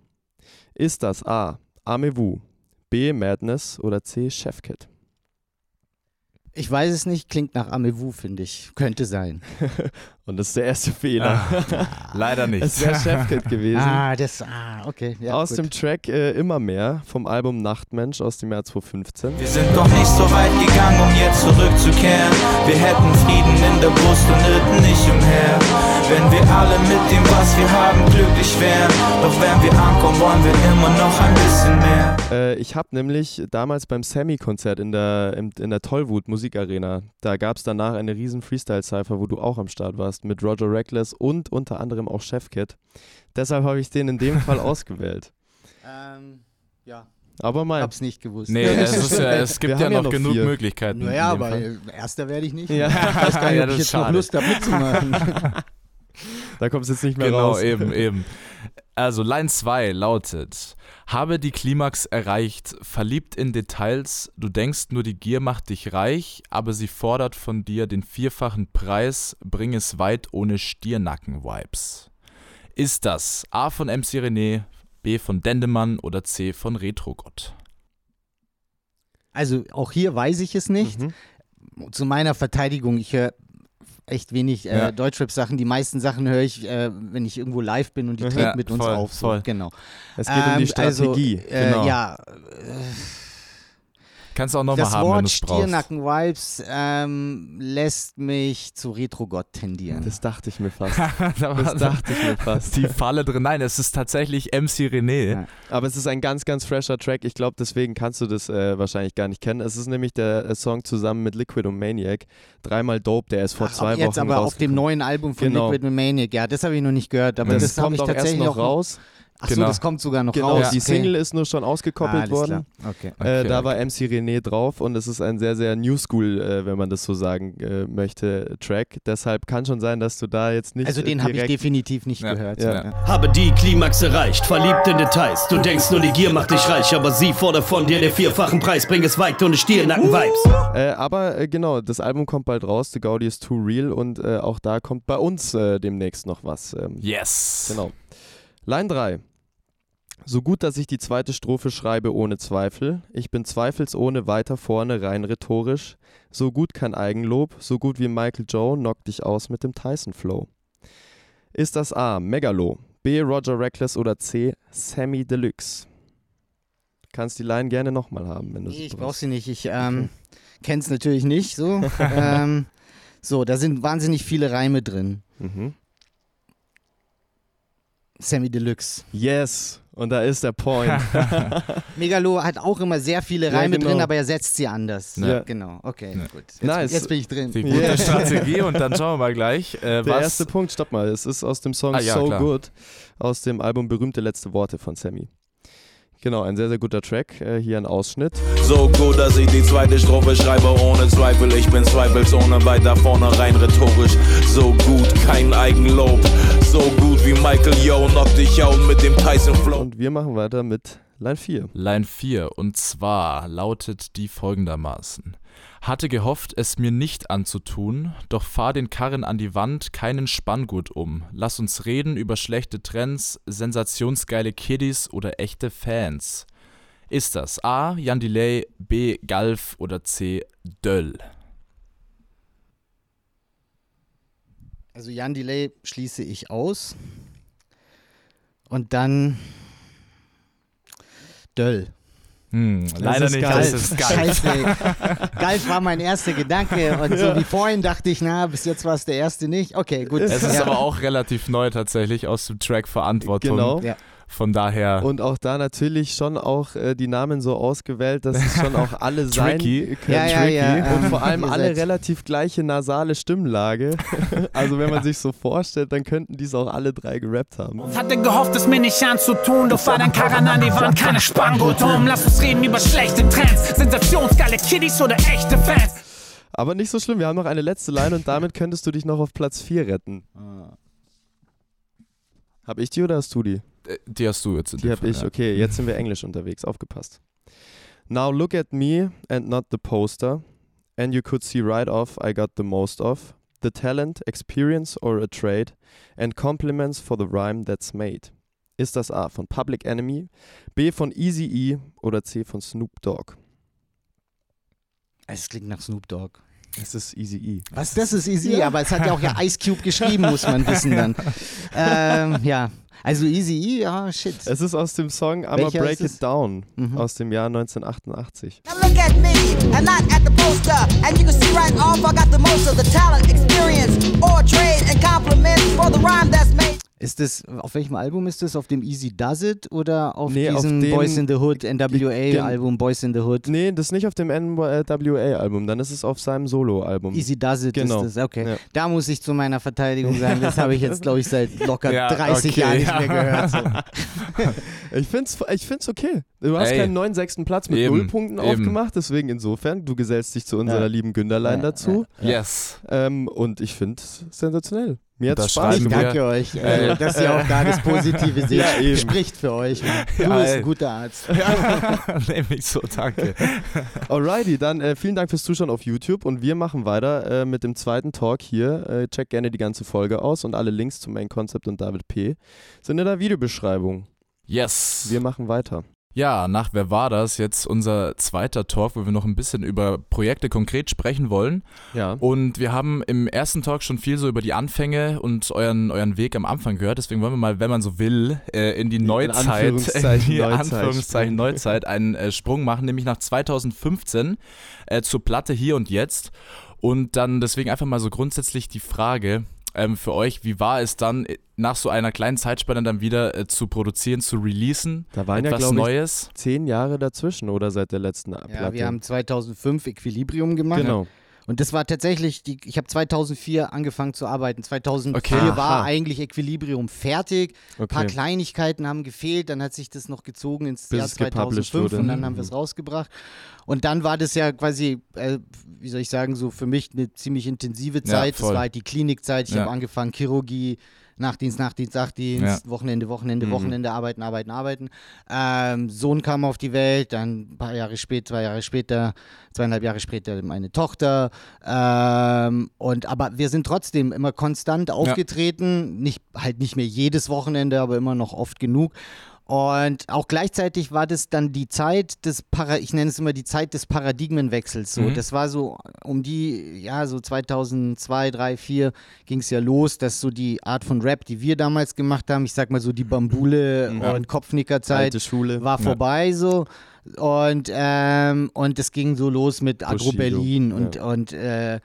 Ist das A. Amewu, B. Madness oder C. Chefkit? Ich weiß es nicht, klingt nach Amewu, finde ich. Könnte sein. Und das ist der erste Fehler. Leider nicht. Es wäre Chefkit gewesen. Ah, das, ah, okay. Ja, aus gut. dem Track äh, Immer mehr vom Album Nachtmensch aus dem Jahr 2015. Wir sind doch nicht so weit gegangen, um jetzt zurückzukehren. Wir hätten Frieden in der Brust und irrten nicht umher. Wenn wir alle mit dem, was wir haben, glücklich wären. Doch wenn wir ankommen, wollen wir immer noch ein bisschen mehr. Äh, ich habe nämlich damals beim Sammy-Konzert in der, im, in der Tollwut Musikarena, da gab es danach eine riesen Freestyle-Cypher, wo du auch am Start warst, mit Roger Reckless und unter anderem auch Chefkit. Deshalb habe ich den in dem Fall ausgewählt. Ähm, ja, Aber mal. hab's nicht gewusst. Nee, es, ist ja, es gibt ja ja noch, noch genug vier. Möglichkeiten. Naja, aber Fall. erster werde ich nicht. Ja. Ich weiß gar nicht, Ja, ob ich jetzt noch schade. Lust habe mitzumachen. Da kommst du jetzt nicht mehr Genau, raus. eben, eben. Also Line 2 lautet, habe die Klimax erreicht, verliebt in Details, du denkst nur die Gier macht dich reich, aber sie fordert von dir den vierfachen Preis, bring es weit ohne Stiernacken-Vibes. Ist das A von MC René, B von Dendemann oder C von Retrogott? Also auch hier weiß ich es nicht. Mhm. Zu meiner Verteidigung, ich höre echt wenig äh, Ja. Deutschrap-Sachen. Die meisten Sachen höre ich, äh, wenn ich irgendwo live bin und die Mhm. treten Ja, mit uns voll, auf. So. voll. Genau. Es geht um die Ähm, Strategie. Also, äh, genau. Ja, Kannst du auch nochmal das haben, wenn Wort du es brauchst. Stiernacken-Vibes ähm, lässt mich zu Retrogott tendieren. das dachte ich mir fast. Das dachte ich mir fast. die Falle drin. Nein, es ist tatsächlich MC René. Ja. Aber es ist ein ganz, ganz fresher Track. Ich glaube, deswegen kannst du das äh, wahrscheinlich gar nicht kennen. Es ist nämlich der äh, Song zusammen mit Liquid und Maniac. Dreimal Dope, der ist vor Ach, zwei jetzt Wochen aber auf dem neuen Album von Genau. Liquid Maniac. Ja, das habe ich noch nicht gehört, aber Das, das, kommt ich auch erst tatsächlich noch auch raus. Achso, Genau. das kommt sogar noch Genau, raus. die okay. Single ist nur schon ah, ausgekoppelt alles worden. klar. Okay. äh, Okay, da okay. war MC René drauf und es ist ein sehr, sehr New School, äh, wenn man das so sagen äh, möchte, Track. Deshalb kann schon sein, dass du da jetzt nicht. Also den habe ich definitiv nicht Ja, gehört. ja. Habe die Klimax erreicht, verliebt in Details. Du denkst nur, die Gier macht dich reich, aber sie fordert von dir den vierfachen Preis. Bring es weit ohne Stiernacken-Vibes. Äh, aber äh, genau, das Album kommt bald raus. The Gaudi is Too Real und äh, auch da kommt bei uns äh, demnächst noch was. Ähm, Yes. Genau. Line 3. So gut, dass ich die zweite Strophe schreibe ohne Zweifel. Ich bin zweifelsohne weiter vorne, rein rhetorisch. So gut kein Eigenlob, so gut wie Michael Joe knockt dich aus mit dem Tyson Flow. Ist das A. Megalo, B. Roger Reckless oder C. Sammy Deluxe? Kannst die Line gerne nochmal haben, wenn du Nee, ich brauch sie nicht. Ich ähm, kenne es natürlich nicht so. ähm, so, da sind wahnsinnig viele Reime drin. Mhm. Sammy Deluxe. Yes, und da ist der Point. Megalo hat auch immer sehr viele Ja, Reime genau. drin, aber er setzt sie anders. Ja. Genau, okay, Ja. gut. Jetzt, Nice. jetzt bin ich drin. Die gute Yeah. Strategie und dann schauen wir mal gleich, äh, Der was erste Punkt, stopp mal. Es ist aus dem Song Ah, ja, So klar. Good, aus dem Album Berühmte letzte Worte von Sammy. Genau, ein sehr, sehr guter Track. Äh, hier ein Ausschnitt. So gut, dass ich die zweite Strophe schreibe ohne Zweifel. Ich bin zweifelsohne weiter vorne rein rhetorisch. So gut, kein Eigenlob. So gut wie Michael Yo knockt dich out mit dem Tyson Flow. Und wir machen weiter mit Line 4. Line 4 und zwar lautet die folgendermaßen. Hatte gehofft, es mir nicht anzutun, doch fahr den Karren an die Wand, keinen Spanngurt um. Lass uns reden über schlechte Trends, sensationsgeile Kiddies oder echte Fans. Ist das A. Jan Delay, B. Galf oder C. Döll? Also Jan Delay schließe ich aus. Und dann Döll. Hm, leider ist nicht, Galf. das ist Galf. Scheiße. Galf war mein erster Gedanke. Und so wie vorhin dachte ich, na, bis jetzt war es der erste nicht. Okay, gut. Es ist ja. aber auch relativ neu tatsächlich aus dem Track Verantwortung. Genau. Ja. Von daher Und auch da natürlich schon auch äh, die Namen so ausgewählt, dass es schon auch alle sein Tricky. können. Ja, ja, ja, Und vor allem alle relativ gleiche nasale Stimmlage. also wenn man sich so vorstellt, dann könnten dies auch alle drei gerappt haben. Hatte gehofft, es mir nicht anzutun, doch war dein Karren an die Wand, keine Spanngurt um. Lass uns reden über schlechte Trends, sensationsgeile Kiddies oder echte Fans. Aber nicht so schlimm, wir haben noch eine letzte Line und damit könntest du dich noch auf Platz 4 retten. Hab ich die oder hast du die? Äh, Die hast du jetzt in Die dem hab Fall, ich, ja. okay, jetzt sind wir englisch unterwegs, aufgepasst. Now look at me and not the poster, and you could see right off I got the most of. The talent, experience or a trade, and compliments for the rhyme that's made. Ist das A von Public Enemy, B von Easy E oder C von Snoop Dogg? Es klingt nach Snoop Dogg. Es ist Easy E. Was, das ist easy, aber es hat ja auch ja Ice Cube geschrieben, muss man wissen dann. ähm, ja, also Easy E, ja, shit. Es ist aus dem Song I'ma Welcher Break? It Down Mhm. aus dem Jahr 1988. Now look at me and not at the poster. And you can see right off I got the most of the talent, experience, or trade and compliments for the rhyme that's made. Ist das, auf welchem Album ist das? Auf dem Easy Does It oder auf Nee, auf diesem dem- Boys in the Hood, NWA-Album Boys in the Hood? Nee, das ist nicht auf dem NWA-Album, dann ist es auf seinem Solo-Album. Easy Does It Genau. ist das, okay. Ja. Da muss ich zu meiner Verteidigung sagen, das habe ich jetzt, glaube ich, seit locker Ja, 30 okay, Jahren nicht. Mehr gehört. So. Ich find's, ich find's okay. Du hast Ey. keinen neuen sechsten Platz mit Eben, null Punkten eben. aufgemacht, deswegen insofern, du gesellst dich zu unserer Ja. lieben Günderlein Ja, dazu. Yes. Ähm, und ich find's sensationell. Mir Das Spaß Ich danke euch, äh, dass ihr auch da das Positive seht. Ja. Spricht für euch. Du Ja, bist ein guter Arzt. Nämlich so, danke. Alrighty, dann äh, vielen Dank fürs Zuschauen auf YouTube und wir machen weiter äh, mit dem zweiten Talk hier. Äh, check gerne die ganze Folge aus und alle Links zum Main Concept und David P. sind in der Videobeschreibung. Yes. Wir machen weiter. Ja, nach Wer war das? Jetzt unser zweiter Talk, wo wir noch ein bisschen über Projekte konkret sprechen wollen. Ja. Und wir haben im ersten Talk schon viel so über die Anfänge und euren, euren Weg am Anfang gehört. Deswegen wollen wir mal, wenn man so will, äh, in die Neuzeit, Anführungszeichen in Neuzeit Anführungszeichen Neuzeit einen äh, Sprung machen, nämlich nach 2015 äh, zur Platte Hier und Jetzt. Und dann deswegen einfach mal so grundsätzlich die Frage ähm, für euch, wie war es dann äh, nach so einer kleinen Zeitspanne dann wieder äh, zu produzieren, zu releasen? Da waren ja, Etwas ich, Neues? zehn Jahre dazwischen oder seit der letzten Platte. Ja, wir haben 2005 Equilibrium gemacht. genau. Und das war tatsächlich, die, ich habe 2004 angefangen zu arbeiten. 2004 Okay. war eigentlich Equilibrium fertig. Ein paar Okay. Kleinigkeiten haben gefehlt. Dann hat sich das noch gezogen ins Bis Jahr es gepublished 2005 wurde. und dann Mhm. haben wir es rausgebracht. Und dann war das ja quasi, äh, wie soll ich sagen, so für mich eine ziemlich intensive Zeit. das voll. war halt die Klinikzeit. Ich Ja. habe angefangen, Chirurgie. Nachtdienst, Nachtdienst, Nachtdienst, Wochenende, Wochenende, Mhm. Wochenende, arbeiten, arbeiten, arbeiten. Ähm, Sohn kam auf die Welt, dann ein paar Jahre später, zwei Jahre später, zweieinhalb Jahre später meine Tochter. Ähm, und aber wir sind trotzdem immer konstant aufgetreten, nicht halt nicht mehr jedes Wochenende, aber immer noch oft genug. Und auch gleichzeitig war das dann die Zeit des Para, ich nenne es immer die Zeit des Paradigmenwechsels. So, Mhm. das war so um die, ja, so 2002, 3, 4 ging es ja los, dass so die Art von Rap, die wir damals gemacht haben, ich sag mal so die Bambule Mhm. und Kopfnickerzeit, war vorbei so. Und, ähm, und es ging so los mit Agro Bushido, Berlin und, und, äh,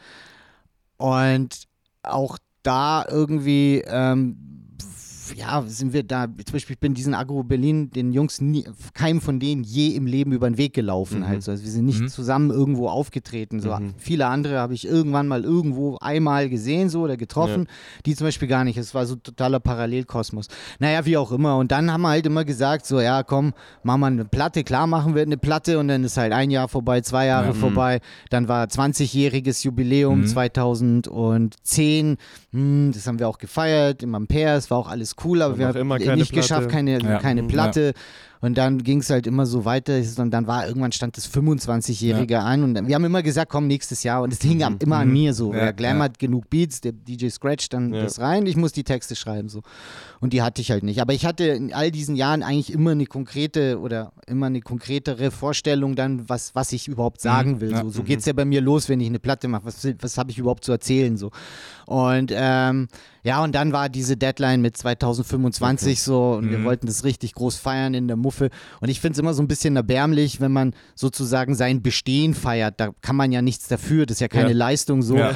und auch da irgendwie, ähm, ja, sind wir da, zum Beispiel, ich bin diesen Agro Berlin, den Jungs, nie, keinem von denen je im Leben über den Weg gelaufen. Mhm. Halt. so. Also wir sind nicht Mhm. zusammen irgendwo aufgetreten. So. Mhm. Viele andere habe ich irgendwann mal irgendwo einmal gesehen so oder getroffen, die zum Beispiel gar nicht. Es war so totaler Parallelkosmos. Naja, wie auch immer. Und dann haben wir halt immer gesagt, so, ja, komm, machen wir eine Platte. Klar machen wir eine Platte und dann ist halt ein Jahr vorbei, zwei Jahre Ja. vorbei. Dann war 20-jähriges Jubiläum Mhm. 2010. Hm, das haben wir auch gefeiert im Ampere. Es war auch alles cool, aber Und wir haben keine nicht Platte. geschafft, keine, Ja. keine. Platte. Und dann ging es halt immer so weiter. Und dann war irgendwann stand das 25-Jährige an. Und dann, wir haben immer gesagt, komm, nächstes Jahr. Und es hing am- immer an Mhm. mir so. Ja, Der Glam ja. hat genug Beats, der DJ scratcht dann Ja. das rein. Ich muss die Texte schreiben. so. Und die hatte ich halt nicht. Aber ich hatte in all diesen Jahren eigentlich immer eine konkrete oder immer eine konkretere Vorstellung dann, was, was ich überhaupt sagen will. Ja. So, so geht es ja bei mir los, wenn ich eine Platte mache. Was, was habe ich überhaupt zu erzählen? So. Und ähm, ja, und dann war diese Deadline mit 2025 so und wir Mhm. wollten das richtig groß feiern in der Muffe. Und ich finde es immer so ein bisschen erbärmlich, wenn man sozusagen sein Bestehen feiert. Da kann man ja nichts dafür, das ist ja keine Ja. Leistung so, Ja.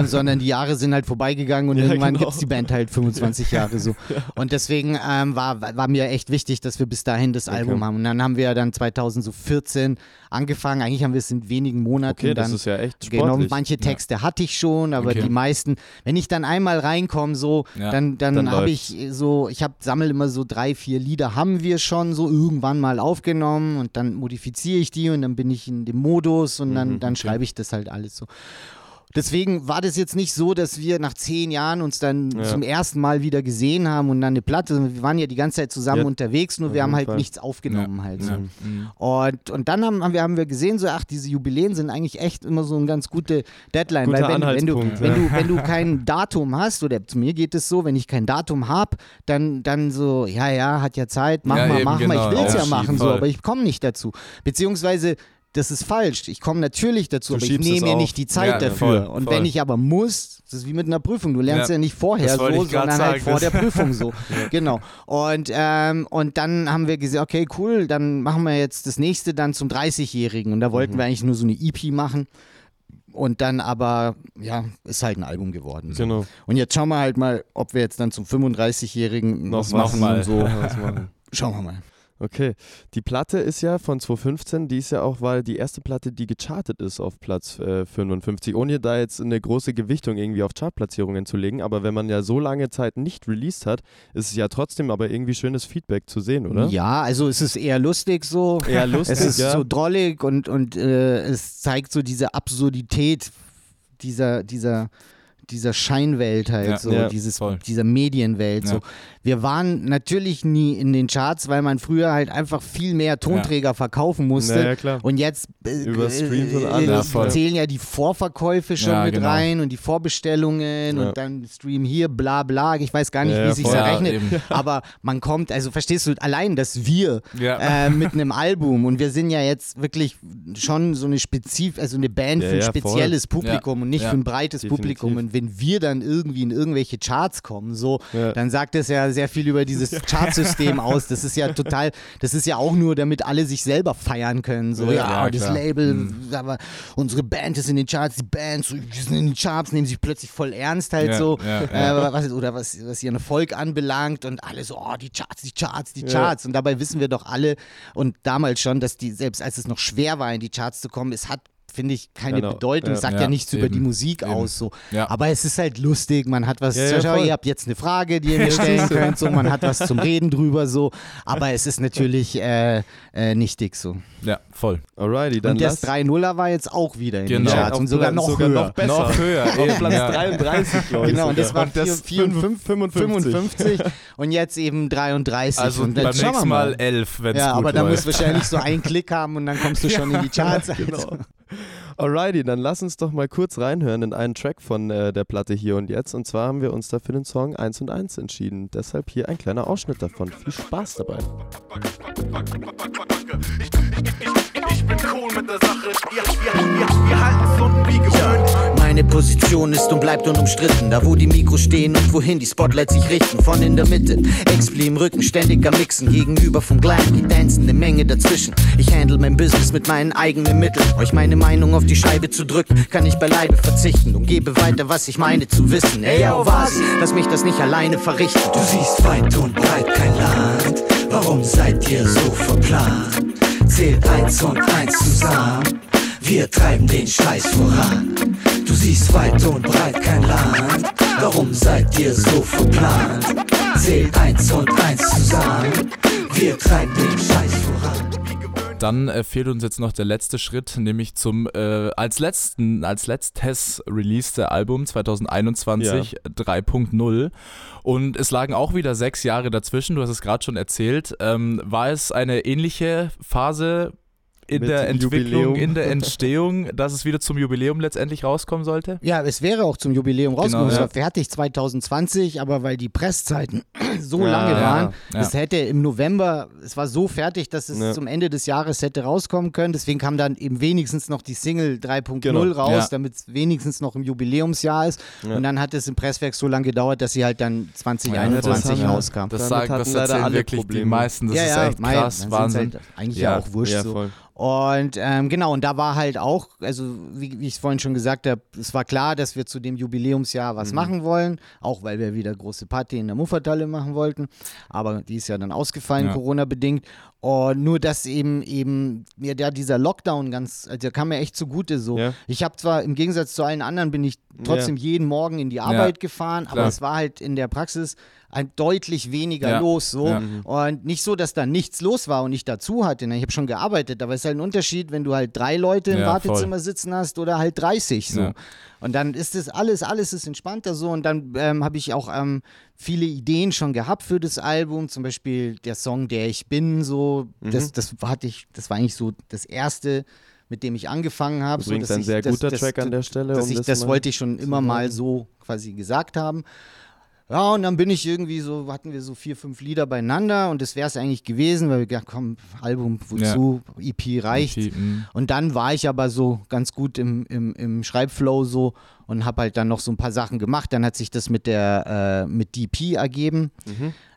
äh, sondern die Jahre sind halt vorbeigegangen und Ja, irgendwann genau. gibt es die Band halt 25 Jahre so. Und deswegen ähm, war, war mir echt wichtig, dass wir bis dahin das Okay. Album haben. Und dann haben wir dann 2014 angefangen. Eigentlich haben wir es in wenigen Monaten Okay, das dann ist ja echt Genau, manche Texte hatte ich schon, aber Okay. die meisten, wenn ich dann einmal reinkomme, so, Ja, dann, dann, dann habe ich so, ich habe sammle immer so drei, vier Lieder, haben wir schon so irgendwann mal aufgenommen und dann modifiziere ich die und dann bin ich in dem Modus und dann, Mhm, dann schreibe ich das halt alles so. Deswegen war das jetzt nicht so, dass wir nach zehn Jahren uns dann Ja. zum ersten Mal wieder gesehen haben und dann eine Platte. sondern Wir waren ja die ganze Zeit zusammen Ja, unterwegs, nur auf wir haben halt Fall. nichts aufgenommen halt. So. Ja. Und, und dann haben, haben, wir, haben wir gesehen, so, ach, diese Jubiläen sind eigentlich echt immer so eine ganz gute Deadline. Guter weil wenn, wenn, du, Anhaltspunkt, wenn, ja. du, wenn du kein Datum hast, oder zu mir geht es so, wenn ich kein Datum habe, dann, dann so, ja, ja, hat ja Zeit, mach Ja, mal, eben, mach mal, genau, ich will es ja machen, so, aber ich komme nicht dazu. Beziehungsweise das ist falsch. Ich komme natürlich dazu, Du aber ich nehme mir nicht die Zeit Ja, dafür. voll, und voll. wenn ich aber muss, das ist wie mit einer Prüfung. Du lernst ja, Ja. nicht vorher so, sondern halt vor der Prüfung so. Genau. Und, ähm, und dann haben wir gesagt, okay, cool, dann machen wir jetzt das nächste dann zum 30-Jährigen. Und da wollten wir eigentlich nur so eine EP machen. Und dann aber, ja, ist halt ein Album geworden. So. Genau. Und jetzt schauen wir halt mal, ob wir jetzt dann zum 35-Jährigen Noch was machen mal. und so. Schauen wir mal. Okay, die Platte ist ja von 2015, die ist ja auch, weil die erste Platte, die gechartet ist auf Platz äh, 55, ohne da jetzt eine große Gewichtung irgendwie auf Chartplatzierungen zu legen, aber wenn man ja so lange Zeit nicht released hat, ist es ja trotzdem aber irgendwie schönes Feedback zu sehen, oder? Ja, also es ist eher lustig so. Eher lustig, Es ist ja. so drollig und, und äh, es zeigt so diese Absurdität dieser, dieser, dieser Scheinwelt halt, Ja, so ja, dieses, voll. dieser Medienwelt. Ja. So. Wir waren natürlich nie in den Charts, weil man früher halt einfach viel mehr Tonträger verkaufen musste. Naja, klar. Und jetzt äh, äh. Ja, voll. zählen ja die Vorverkäufe schon Ja, mit genau. rein und die Vorbestellungen Ja. und dann Stream hier, bla bla. Ich weiß gar nicht, Ja, wie ja, sich. Ja, errechnet. Aber man kommt, also verstehst du, allein, dass wir Ja. äh, mit einem Album und wir sind ja jetzt wirklich schon so eine spezif also eine Band Ja, für ein ja, voll. spezielles Publikum und nicht Ja. für ein breites Definitiv. Publikum. Und wenn wir dann irgendwie in irgendwelche Charts kommen, so, Ja. dann sagt das ja sehr viel über dieses Chartsystem aus. Das ist ja total, das ist ja auch nur, damit alle sich selber feiern können. So, Ja, ja, ja, das. Label, aber unsere Band ist in den Charts, die Bands, sind in den Charts, nehmen sich plötzlich voll ernst halt so. Äh, was, oder was, was ihren Erfolg anbelangt und alle so, oh, die Charts, die Charts, die Charts. Und dabei wissen wir doch alle und damals schon, dass die, selbst als es noch schwer war, in die Charts zu kommen, es hat finde ich keine Genau, Bedeutung, ja. sagt ja, Ja, nichts über die eben, musik eben. aus. So. Ja. Aber es ist halt lustig, man hat was, Ja, ja, ihr habt jetzt eine Frage, die ihr mir stellen könnt, so, man hat was zum Reden drüber, so. Aber es ist natürlich äh, äh, nichtig so. Ja, voll. Alrighty, dann und das lass 3-0er war jetzt auch wieder in Genau. den Charts und sogar noch sogar höher. noch besser. Noch höher. auf eben, Platz ja. 33, glaube ich. Genau, und das war 54, 55 und jetzt eben 33. Also und dann beim schauen wir nächsten Mal 11, wenn es Ja, gut aber da du wahrscheinlich so einen Klick haben und dann kommst du schon in die Charts. Genau. Alrighty, dann lass uns doch mal kurz reinhören in einen Track von äh, der Platte hier und jetzt. Und zwar haben wir uns dafür den Song 1 und 1 entschieden. Deshalb hier ein kleiner Ausschnitt davon. Viel Spaß dabei. Ich bin cool mit der Sache. Wir, wir, wir, wir halten's unten wie gewöhnt. Meine Position ist und bleibt unumstritten. Da wo die Mikros stehen und wohin die Spotlights sich richten. Von in der Mitte, Expli im Rücken, ständig am Mixen. Gegenüber vom Gleich, die dancen, eine Menge dazwischen. Ich handle mein Business mit meinen eigenen Mitteln. Euch meine Meinung auf die Scheibe zu drücken, kann ich beileibe verzichten. Und gebe weiter, was ich meine zu wissen. Ey, ja, was? Lass mich das nicht alleine verrichten. Du siehst weit und breit kein Land. Warum seid ihr so verplant? Zählt eins und eins zusammen. Wir treiben den Scheiß voran. Du siehst weit und breit kein Land. Warum seid ihr so verplant? Zählt eins und eins zusammen. Wir treiben den Scheiß voran. Dann äh, fehlt uns jetzt noch der letzte Schritt, nämlich zum äh, als letzten, als letztes released Album 2021 3.0. Und es lagen auch wieder sechs Jahre dazwischen, du hast es gerade schon erzählt. Ähm, war es eine ähnliche Phase in Mit der Entwicklung, Jubiläum. in der Entstehung, dass es wieder zum Jubiläum letztendlich rauskommen sollte? Ja, es wäre auch zum Jubiläum rausgekommen. Genau, es ja. war fertig 2020, aber weil die Presszeiten so Ja, lange ja, waren, ja. es hätte im November, es war so fertig, dass es Ja. zum Ende des Jahres hätte rauskommen können. Deswegen kam dann eben wenigstens noch die Single 3.0 Genau, raus, ja. damit es wenigstens noch im Jubiläumsjahr ist. Ja. Und dann hat es im Presswerk so lange gedauert, dass sie halt dann das 2021 haben wir- rauskam. Das, sagen, das leider erzählen alle wirklich die Probleme. meisten. Das ja, ist ja, echt krass, sind's Wahnsinn. Halt eigentlich Ja. ja auch wurscht Ja, so. voll. Und ähm, genau, und da war halt auch, also wie, wie ich es vorhin schon gesagt habe, es war klar, dass wir zu dem Jubiläumsjahr was machen wollen, auch weil wir wieder große Party in der Muffertalle machen wollten. Aber die ist ja dann ausgefallen, Ja. Corona-bedingt. Und nur, dass eben eben mir da dieser Lockdown ganz, also der kam mir echt zugute so. Ja. Ich habe zwar im Gegensatz zu allen anderen bin ich trotzdem jeden Morgen in die Arbeit gefahren, aber es war halt in der Praxis halt deutlich weniger Ja. los so. Ja. Und nicht so, dass da nichts los war und ich dazu hatte. Ne? Ich habe schon gearbeitet, aber es ist halt ein Unterschied, wenn du halt drei Leute im Ja, Wartezimmer sitzen hast oder halt 30 so. Ja. Und dann ist das alles, alles ist entspannter so. Und dann ähm, habe ich auch ähm, viele Ideen schon gehabt für das Album. Zum Beispiel der Song Der ich bin, so. Mhm. Das, das hatte ich, das war eigentlich so das erste, mit dem ich angefangen habe. So, Übrigens dass ein ich, sehr das, guter das, Track an der Stelle. Das, um ich, das das wollte ich schon immer mal so quasi gesagt haben. Ja, und dann bin ich irgendwie so, hatten wir so vier, fünf Lieder beieinander und das wäre es eigentlich gewesen, weil wir gedacht, komm, Album, wozu, EP reicht. EP, mm. Und dann war ich aber so ganz gut im, im, im Schreibflow so und habe halt dann noch so ein paar Sachen gemacht. Dann hat sich das mit der äh, mit DP ergeben.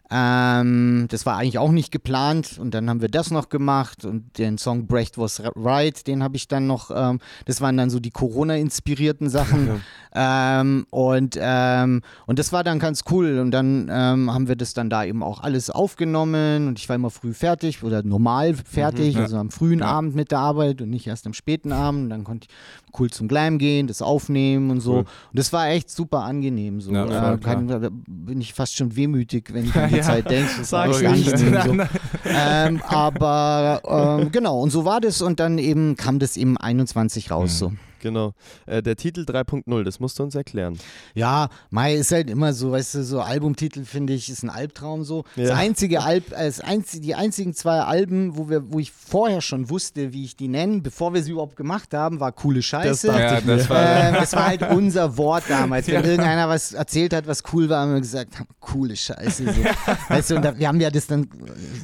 Ähm, das war eigentlich auch nicht geplant und dann haben wir das noch gemacht und den Song Brecht Was Right, den habe ich dann noch, ähm, das waren dann so die Corona-inspirierten Sachen. Ähm, und, ähm, und das war dann ganz cool und dann ähm, haben wir das dann da eben auch alles aufgenommen und ich war immer früh fertig oder normal fertig, ja. also am frühen Abend mit der Arbeit und nicht erst am späten Abend, dann konnte ich cool zum Glam gehen, das aufnehmen und so. Cool. und das war echt super angenehm so, Ja, äh, kann, da bin ich fast schon wehmütig, wenn ich an die Ja. Zeit denke. Das Sag's echt nicht. so. ähm, aber ähm, genau, und so war das und dann eben kam das eben 21 raus. So. Genau. Äh, der Titel 3.0, das musst du uns erklären. Ja, Mai ist halt immer so, weißt du, so Albumtitel finde ich, ist ein Albtraum so. Das Ja. einzige Alb, äh, das einzige, die einzigen zwei Alben, wo wir, wo ich vorher schon wusste, wie ich die nenne, bevor wir sie überhaupt gemacht haben, war coole Scheiße. dachte Ja, das war. Ähm, das war halt unser Wort damals. Wenn irgendeiner was erzählt hat, was cool war, haben wir gesagt, coole Scheiße. So. Weißt du, und da, wir haben ja das dann,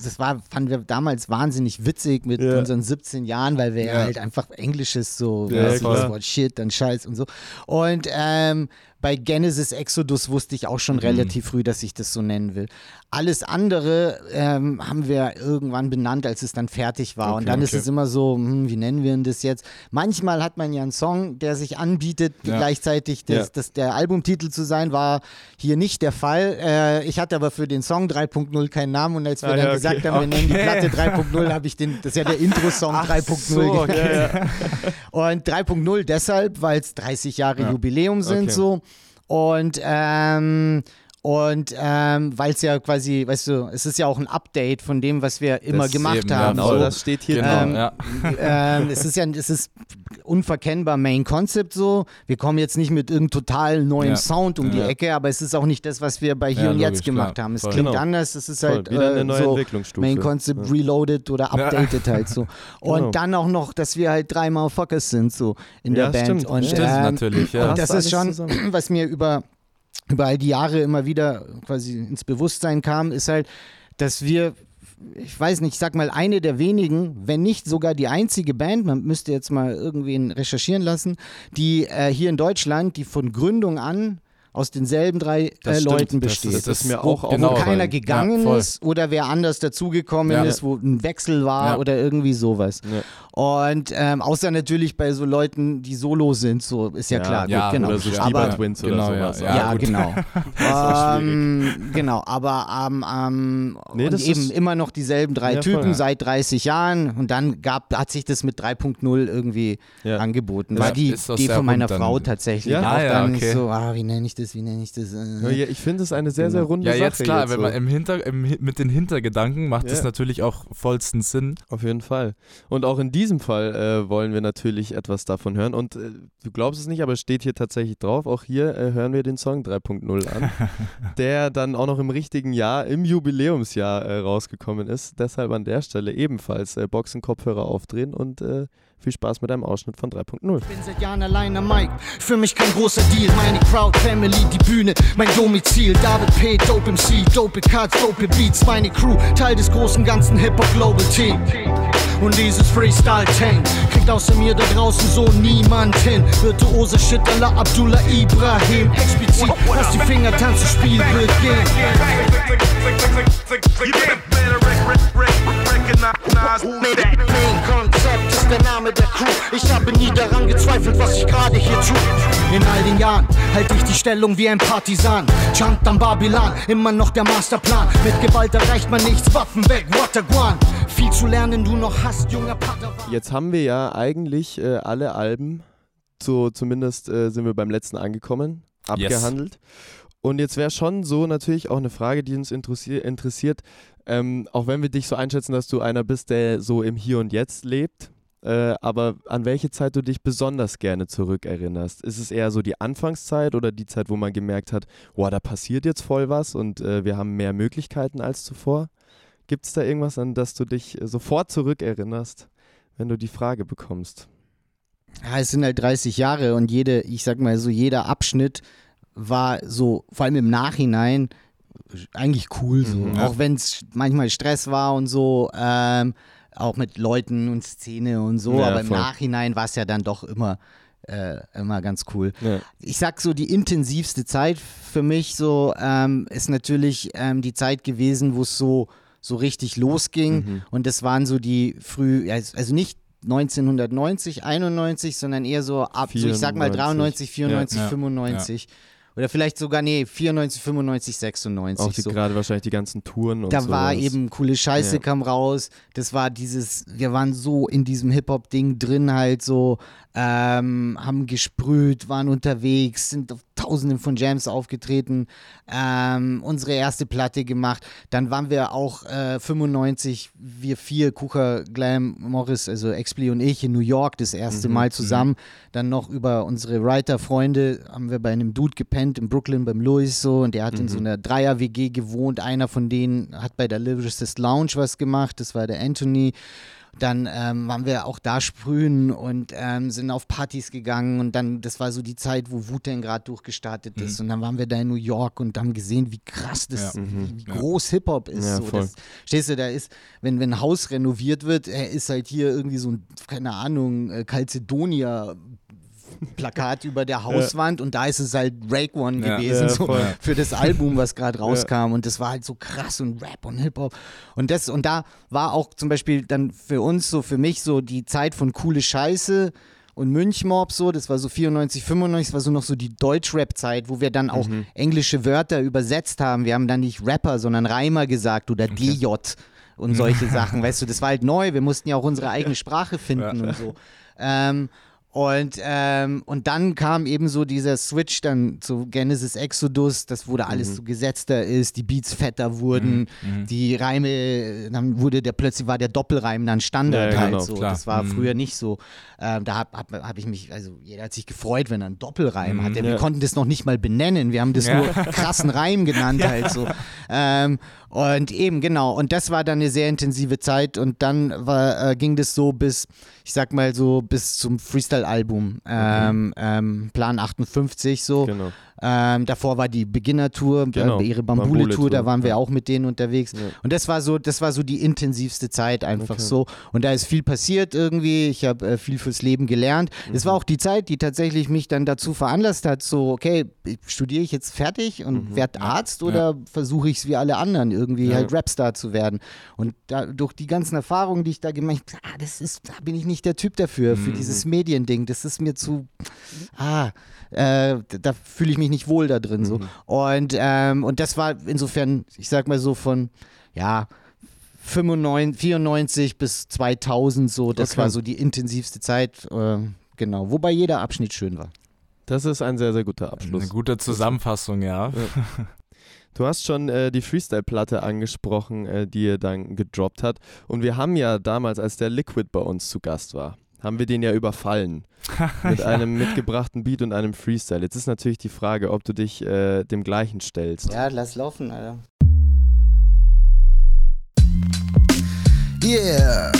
das war, fanden wir damals wahnsinnig witzig mit Ja. unseren 17 Jahren, weil wir ja, Ja. halt einfach Englisches so, Ja, weißt du, das. Wort Shit, dann Scheiß und so. Und ähm, bei Genesis Exodus wusste ich auch schon relativ früh, dass ich das so nennen will. Alles andere ähm, haben wir irgendwann benannt, als es dann fertig war. und Okay, dann ist okay. es immer so, hm, wie nennen wir denn das jetzt? Manchmal hat man ja einen Song, der sich anbietet, Ja. gleichzeitig das, Ja. das, der Albumtitel zu sein, war hier nicht der Fall. Äh, ich hatte aber für den Song 3.0 keinen Namen und als wir Ah, dann ja, gesagt okay. haben, wir nennen die Platte 3.0, habe ich den, das ist ja der Intro-Song 3.0 So. Und 3.0 deshalb, weil es 30 Jahre Ja. Jubiläum sind so. Und ähm, und ähm, weil es ja quasi, weißt du, es ist ja auch ein Update von dem, was wir immer Das gemacht eben, haben. Genau, so. das steht hier Genau, Ähm, ja. ähm, es ist ja, es ist unverkennbar Main Concept so. Wir kommen jetzt nicht mit irgendeinem total neuen Ja. Sound um die Ja. Ecke, aber es ist auch nicht das, was wir bei Hier Ja, und Jetzt logisch, gemacht klar. haben. Es Voll. klingt Genau. anders, es ist Voll, halt wieder eine äh, neue so Entwicklungsstufe. Main Concept Ja. reloaded oder updated halt so. Und Genau. dann auch noch, dass wir halt drei Motherfuckers sind so in Ja, der Band. stimmt. Und, Stimmt, ähm, natürlich, ja. und das ist schon, zusammen. was mir über, über all die Jahre immer wieder quasi ins Bewusstsein kam, ist halt, dass wir, ich weiß nicht, ich sag mal, eine der wenigen, wenn nicht sogar die einzige Band, man müsste jetzt mal irgendwen recherchieren lassen, die äh, hier in Deutschland, die von Gründung an aus denselben drei Das äh. Leuten Das besteht. ist- das ist mir wo, auch wo genau, keiner weil- gegangen ja, voll. ist oder wer anders dazugekommen Ja. ist, wo ein Wechsel war Ja. oder irgendwie sowas. Ja. Und ähm, außer natürlich bei so Leuten, die solo sind, so ist ja, Ja, klar. ja, gut, genau. oder so aber, Twins genau, oder ja, sowas. ja. genau. ähm, genau, aber ähm, ähm, Nee, das eben ist- immer noch dieselben drei Ja, voll. Typen Ja. seit 30 Jahren und dann gab, hat sich das mit 3.0 irgendwie Ja. angeboten. Ja, War die Idee von meiner. Frau tatsächlich. Ja? auch dann okay. so, ah, wie nenne ich das, wie nenne ich das? Ja, Äh, ja, ich finde es eine sehr, sehr runde Ja, Sache. jetzt klar, wenn so. man im Hinter, im, mit den Hintergedanken macht Ja. das natürlich auch vollsten Sinn. Auf jeden Fall. Und auch in diesem Fall äh, wollen wir natürlich etwas davon hören. Und äh, du glaubst es nicht, aber es steht hier tatsächlich drauf. Auch hier äh, hören wir den Song 3.0 an, der dann auch noch im richtigen Jahr, im Jubiläumsjahr äh, rausgekommen ist. Deshalb an der Stelle ebenfalls äh, Boxen-Kopfhörer aufdrehen und äh, viel Spaß mit einem Ausschnitt von 3.0. bin seit Jahren allein Mic. Für mich kein großer Deal. Meine Crowd, Family, die Bühne, mein Domizil. David P., Dope MC, Dope Cuts, Dope Beats. Meine Crew, Teil des großen ganzen Hip-Hop Global Team. Und dieses Freestyle-Tank kriegt außer mir da draußen so niemand hin. Virtuose Shit la Abdullah Ibrahim. Explizit, lass die Finger tanzen, Spielbild gehen. Main Concept ist der Name der Crew. Ich habe nie daran gezweifelt, was ich gerade hier tue. In all den Jahren halte ich die Stellung wie ein Partisan. Chant am Babylon, immer noch der Masterplan. Mit Gewalt erreicht man nichts, Waffen weg, Wataguan. Viel zu lernen du noch hast, junger Padawan. Jetzt haben wir ja eigentlich äh, alle Alben, so zumindest äh, sind wir beim letzten angekommen, Yes. abgehandelt. Und jetzt wäre schon so natürlich auch eine Frage, die uns interessi interessiert, ähm, auch wenn wir dich so einschätzen, dass du einer bist, der so im Hier und Jetzt lebt, äh, aber an welche Zeit du dich besonders gerne zurückerinnerst? Ist es eher so die Anfangszeit oder die Zeit, wo man gemerkt hat, wow, da passiert jetzt voll was und äh, wir haben mehr Möglichkeiten als zuvor? Gibt es da irgendwas, an das du dich äh, sofort zurückerinnerst, wenn du die Frage bekommst? Ja, es sind halt 30 Jahre und jede, ich sag mal so, jeder Abschnitt war so, vor allem im Nachhinein, eigentlich cool so. Mhm. Auch wenn es manchmal Stress war und so, ähm, auch mit Leuten und Szene und so, Ja, aber im voll. Nachhinein war es ja dann doch immer, äh, immer ganz cool. Ja. Ich sag so, die intensivste Zeit für mich so ähm, ist natürlich ähm, die Zeit gewesen, wo es so, so richtig losging. Mhm. Und das waren so die früh, also nicht 1990, 91, sondern eher so ab, so ich sag mal 93, 94, Ja. 95. Oder vielleicht sogar, nee, 94, 95, 96. Auch die, so. gerade wahrscheinlich die ganzen Touren und Da so. war eben coole Scheiße Ja. kam raus. Das war dieses, wir waren so in diesem Hip-Hop-Ding drin halt so, ähm, haben gesprüht, waren unterwegs, sind auf tausenden von Jams aufgetreten, ähm, unsere erste Platte gemacht. Dann waren wir auch äh, 95, wir vier, Kucher, Glam, Morris, also Expli und ich in New York das erste Mhm. Mal zusammen. Dann noch über unsere Writer-Freunde haben wir bei einem Dude gepennt in Brooklyn beim Louis so und der hat in so einer Dreier-WG gewohnt. Einer von denen hat bei der Lyricist Lounge was gemacht, das war der Anthony. Dann ähm, waren wir auch da sprühen und ähm, sind auf Partys gegangen und dann, das war so die Zeit, wo Wu-Tang gerade durchgestartet ist und dann waren wir da in New York und haben gesehen, wie krass das, Ja. wie, wie groß Hip-Hop ist. Ja, so. das, stehst du, da ist, wenn, wenn ein Haus renoviert wird, äh, ist halt hier irgendwie so ein, keine Ahnung, äh, Calcedonia Plakat über der Hauswand und da ist es halt Rake One Ja. gewesen, Ja, so für das Album, was gerade rauskam. Und das war halt so krass und Rap und Hip-Hop. Und das, und da war auch zum Beispiel dann für uns, so für mich, so die Zeit von coole Scheiße und Münchmob so, das war so 94, 95, das war so noch so die Deutsch-Rap-Zeit, wo wir dann auch Mhm. englische Wörter übersetzt haben. Wir haben dann nicht Rapper, sondern Reimer gesagt oder DJ und solche Sachen, weißt du, das war halt neu, wir mussten ja auch unsere eigene Sprache finden und so. Ähm, und, ähm, und dann kam eben so dieser Switch dann zu Genesis Exodus, das wurde alles so gesetzter ist, die Beats fetter wurden, die Reime, dann wurde der plötzlich war der Doppelreim dann Standard Ja, ja, halt genau, so. klar. Das war Mhm. früher nicht so. Ähm, da habe hab, hab ich mich, also jeder hat sich gefreut, wenn er einen Doppelreim hatte. Wir Ja. konnten das noch nicht mal benennen, wir haben das Ja. nur krassen Reim genannt halt so. Ähm, und eben, genau. Und das war dann eine sehr intensive Zeit. Und dann war, äh, ging das so bis, ich sag mal so, bis zum Freestyle-Album. Ähm, ähm, Plan 58 so. Genau. Ähm, davor war die Beginner-Tour, Genau, äh, ihre Bambule-Tour, da waren wir ja. auch mit denen unterwegs. Und das war so, das war so die intensivste Zeit einfach so. Und da ist viel passiert irgendwie. Ich habe äh, viel fürs Leben gelernt. Es Mhm. war auch die Zeit, die tatsächlich mich dann dazu veranlasst hat, so, okay, studiere ich jetzt fertig und Mhm. werde Arzt oder versuche ich es wie alle anderen irgendwie Ja. halt Rapstar zu werden? Und da, durch die ganzen Erfahrungen, die ich da gemacht habe, ah, das ist, da bin ich nicht der Typ dafür, für Mhm. dieses Mediending. Das ist mir zu, ah, äh, da fühle ich mich nicht wohl da drin so. Und, ähm, und das war insofern, ich sag mal so von, ja, 95, 94 bis 2000 so, das Okay. war so die intensivste Zeit, äh, genau, wobei jeder Abschnitt schön war. Das ist ein sehr, sehr guter Eine Abschluss. gute Zusammenfassung, ja. Du hast schon äh, die Freestyle-Platte angesprochen, äh, die ihr dann gedroppt hat. Und wir haben ja damals, als der Liquid bei uns zu Gast war, haben wir den ja überfallen. mit einem mitgebrachten Beat und einem Freestyle. Jetzt ist natürlich die Frage, ob du dich äh, dem gleichen stellst. Ja, lass laufen, Alter. Yeah.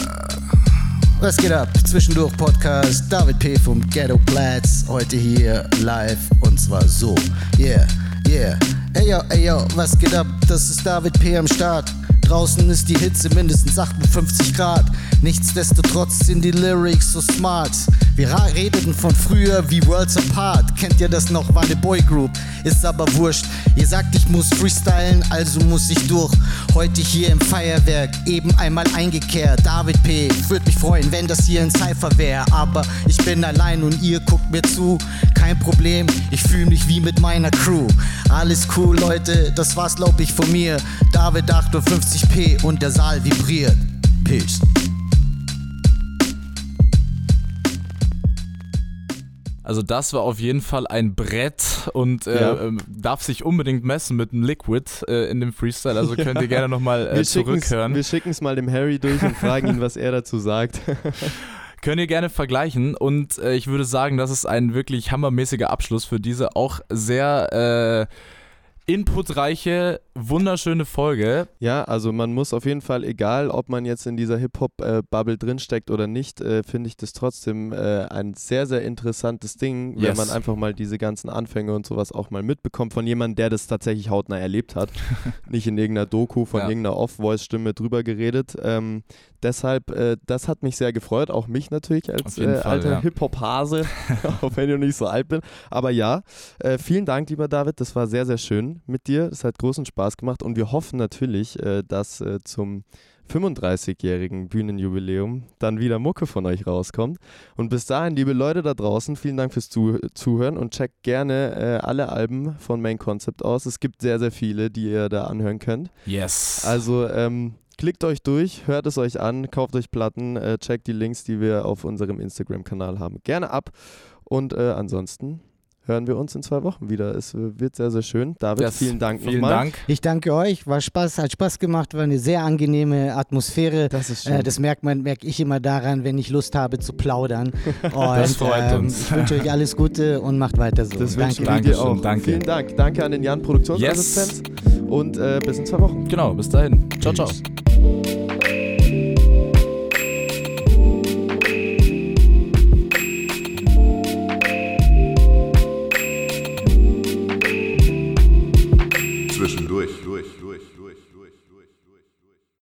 Was geht ab? Zwischendurch Podcast. David P. vom Ghetto Platz. Heute hier live und zwar so. Yeah, yeah. Ey yo, ey yo, was geht ab? Das ist David P. am Start. Draußen ist die Hitze mindestens 58 Grad. Nichtsdestotrotz sind die Lyrics so smart. Wir redeten von früher wie Worlds Apart. Kennt ihr das noch? War eine Boygroup. Ist aber wurscht. Ihr sagt, ich muss freestylen, also muss ich durch. Heute hier im Feuerwerk, eben einmal eingekehrt. David P. Würde mich freuen, wenn das hier ein Cypher wäre. Aber ich bin allein und ihr guckt mir zu. Kein Problem, ich fühle mich wie mit meiner Crew. Alles cool, Leute, das war's, glaub ich, von mir. David 58p und der Saal vibriert. Peace. Also das war auf jeden Fall ein Brett und äh, Ja. ähm, darf sich unbedingt messen mit dem Liquid äh, in dem Freestyle. Also könnt ihr gerne nochmal äh, wir zurückhören. wir schicken es mal dem Harry durch und fragen ihn, was er dazu sagt. Könnt ihr gerne vergleichen und äh, ich würde sagen, das ist ein wirklich hammermäßiger Abschluss für diese auch sehr äh, inputreiche, wunderschöne Folge. Ja, also man muss auf jeden Fall, egal ob man jetzt in dieser Hip-Hop-Bubble drinsteckt oder nicht, äh, finde ich das trotzdem äh, ein sehr, sehr interessantes Ding, Yes. wenn man einfach mal diese ganzen Anfänge und sowas auch mal mitbekommt von jemandem, der das tatsächlich hautnah erlebt hat. nicht in irgendeiner Doku von Ja. irgendeiner Off-Voice-Stimme drüber geredet. Ähm, deshalb, äh, das hat mich sehr gefreut, auch mich natürlich als äh, Fall, alter ja. Hip-Hop-Hase, auch wenn ich noch nicht so alt bin. Aber ja, äh, vielen Dank, lieber David. Das war sehr, sehr schön mit dir. Es hat großen Spaß gemacht und wir hoffen natürlich, äh, dass äh, zum 35-jährigen Bühnenjubiläum dann wieder Mucke von euch rauskommt. Und bis dahin, liebe Leute da draußen, vielen Dank fürs Zu Zuhören und checkt gerne äh, alle Alben von Main Concept aus. Es gibt sehr, sehr viele, die ihr da anhören könnt. Yes. Also ähm, klickt euch durch, hört es euch an, kauft euch Platten, äh, checkt die Links, die wir auf unserem Instagram-Kanal haben. Gerne ab. Und äh, ansonsten hören wir uns in zwei Wochen wieder. Es äh, wird sehr, sehr schön. David, Yes. vielen Dank Vielen nochmal. Dank. Ich danke euch, war Spaß, hat Spaß gemacht, war eine sehr angenehme Atmosphäre. Das ist schön. Äh, das merkt man, merke ich immer daran, wenn ich Lust habe zu plaudern. Und, Das freut ähm, uns. Ich wünsche euch alles Gute und macht weiter so. Das danke. wünschen wir dir auch. danke. Vielen Dank. Danke an den Jan, Produktionsassistenz. Und äh, bis in zwei Wochen. Genau, bis dahin. Ciao, ciao. Tschüss.